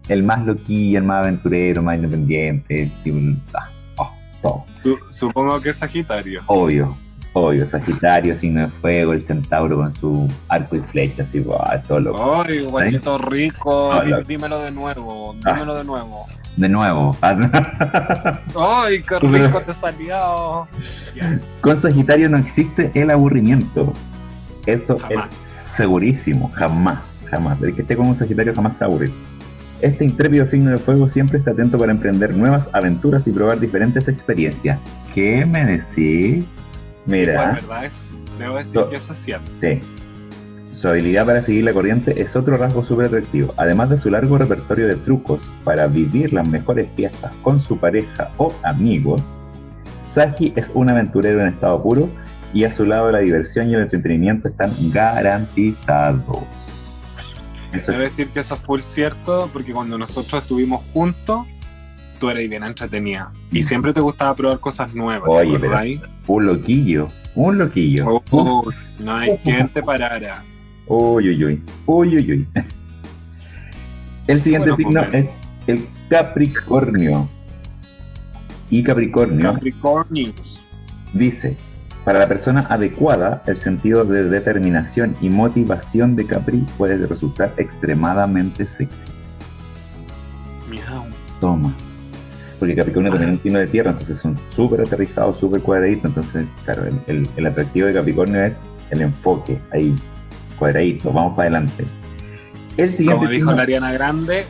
el más loquillo, el más aventurero, más independiente, tipo, ah, oh, todo. Supongo que es Sagitario. Obvio, obvio, Sagitario, signo de fuego, el centauro con su arco y flecha, así, ah, todo loco. Ay, guachito rico. Ah, Dímelo de nuevo. Ah. Dímelo de nuevo. De nuevo, Ay, qué rico te salió. Con Sagitario no existe el aburrimiento. Eso Jamás. es segurísimo, jamás, jamás. El que esté con un Sagitario jamás se va a aburrir. Este intrépido signo de fuego siempre está atento para emprender nuevas aventuras y probar diferentes experiencias. ¿Qué me decís? Mira, ¿verdad? Debo decir que eso es cierto. sí. Su habilidad para seguir la corriente es otro rasgo súper atractivo. Además de su largo repertorio de trucos para vivir las mejores fiestas con su pareja o amigos, Sagi es un aventurero en estado puro y a su lado la diversión y el entretenimiento están garantizados. Eso Debo decir que eso es full cierto porque cuando nosotros estuvimos juntos, tú eras bien entretenida. Y siempre te gustaba probar cosas nuevas. ¿te Oye, pero- un loquillo, un loquillo. Oh, no hay quien te parara. Uy, uy, uy. Uy, uy, uy. El siguiente Bueno, signo pues, es el Capricornio. Y Capricornio Capricornios. dice, para la persona adecuada, el sentido de determinación y motivación de Capri puede resultar extremadamente sexy. Toma. Porque Capricornio también es un signo de tierra, entonces son súper aterrizados, súper cuadraditos. Entonces, claro, el, el- el atractivo de Capricornio es el enfoque, ahí, cuadradito, vamos para adelante. El siguiente Como dijo signo- la Ariana Grande,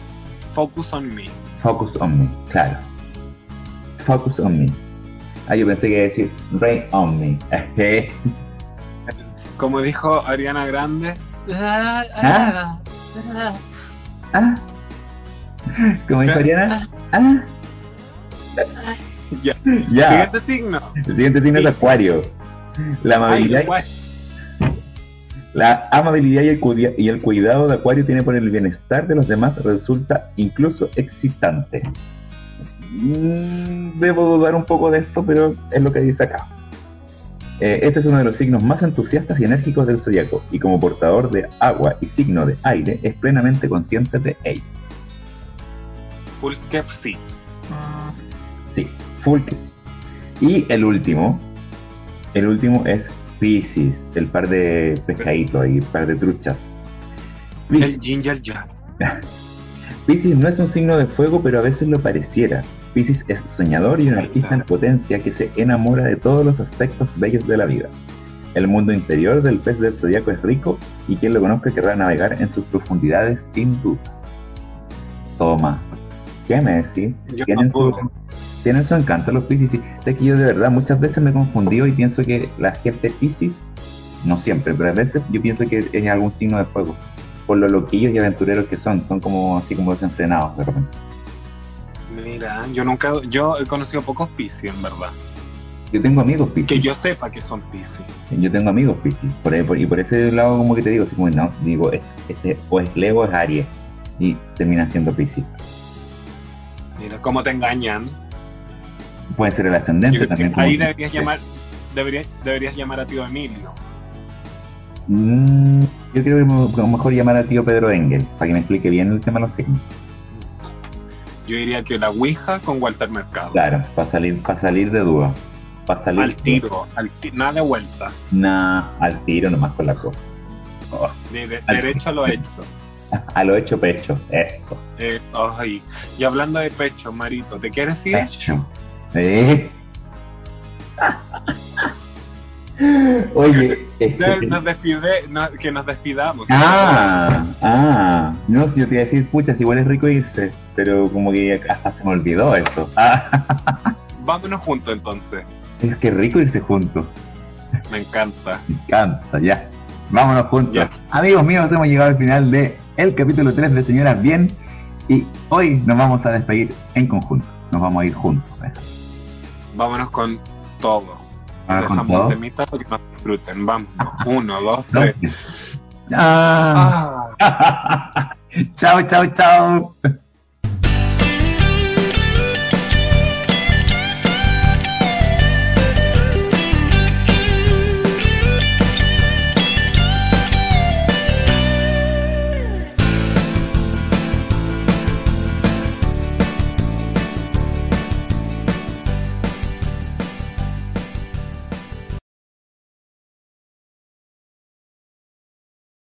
focus on me. Focus on me, claro. Focus on me. Ah, yo pensé que iba a decir Rain on me. (laughs) Como dijo Ariana Grande. ¿Ah? ah. ¿Cómo dijo Ariana? Ah. (laughs) Ya. Ya. Siguiente signo. El siguiente signo es Acuario. La amabilidad, la amabilidad y el, cuida- y el cuidado de Acuario tiene por el bienestar de los demás resulta incluso excitante. Mm, Debo dudar un poco de esto, pero es lo que dice acá. Eh, este es uno de los signos más entusiastas y enérgicos del zodiaco, y como portador de agua y signo de aire, es plenamente consciente de ello. Full cap sí. Full. Y el último, el último es Pisces, el par de pescaditos ahí, el par de truchas. El ginger jam. (laughs) Piscis no es un signo de fuego, pero a veces lo pareciera. Piscis es soñador y un artista en potencia que se enamora de todos los aspectos bellos de la vida. El mundo interior del pez del zodiaco es rico y quien lo conozca querrá navegar en sus profundidades sin duda. Toma. ¿Qué me decís? Yo ¿Tienen no su. Tienen su encanto los Piscis. Sí, sé que yo de verdad muchas veces me he confundido y pienso que la gente Piscis, no siempre, pero a veces yo pienso que es algún signo de fuego. Por lo loquillos y aventureros que son, son como así como desenfrenados de repente. Mira, yo nunca, yo he conocido pocos Piscis, en verdad. Yo tengo amigos Piscis. Que yo sepa que son Piscis. Yo tengo amigos Piscis, por por- y por ese lado como que te digo, así como, no, digo, es- ese o es Leo o es Aries, y termina siendo Piscis. Mira, cómo te engañan. Puede ser el ascendente también. ahí deberías llamar, deberías, deberías llamar a tío Emilio. Mm, yo creo que mejor llamar a tío Pedro Engel, para que me explique bien el tema de los signos. Yo diría que la Ouija con Walter Mercado. Claro, para salir, para salir de duda. Para salir Al tiro, al ti- nada de vuelta. Nah, al tiro nomás con la cosa. Oh, De, de- Al- derecho a lo hecho. (laughs) a lo hecho pecho, eso. Eh, ay. Y hablando de pecho, Marito, ¿te quieres ir? Pecho. Eh. (laughs) Oye, es No, que- Nos despide, no, que nos despidamos. Ah, ah, no, si yo te iba a decir, pucha, si igual es rico irse, pero como que hasta se me olvidó. Ah, (laughs) Vámonos juntos entonces. es que rico irse juntos. Me encanta. Me encanta, ya. Vámonos juntos. Ya. Amigos míos, hemos llegado al final de el capítulo 3 de Señoras Bien y hoy nos vamos a despedir en conjunto. Nos vamos a ir juntos. ¿eh? Vámonos con todo. Con Dejamos todo. temitas para que nos disfruten. Vamos. (laughs) Uno, dos, tres. Ah. Ah. (laughs) chao, chao, chao.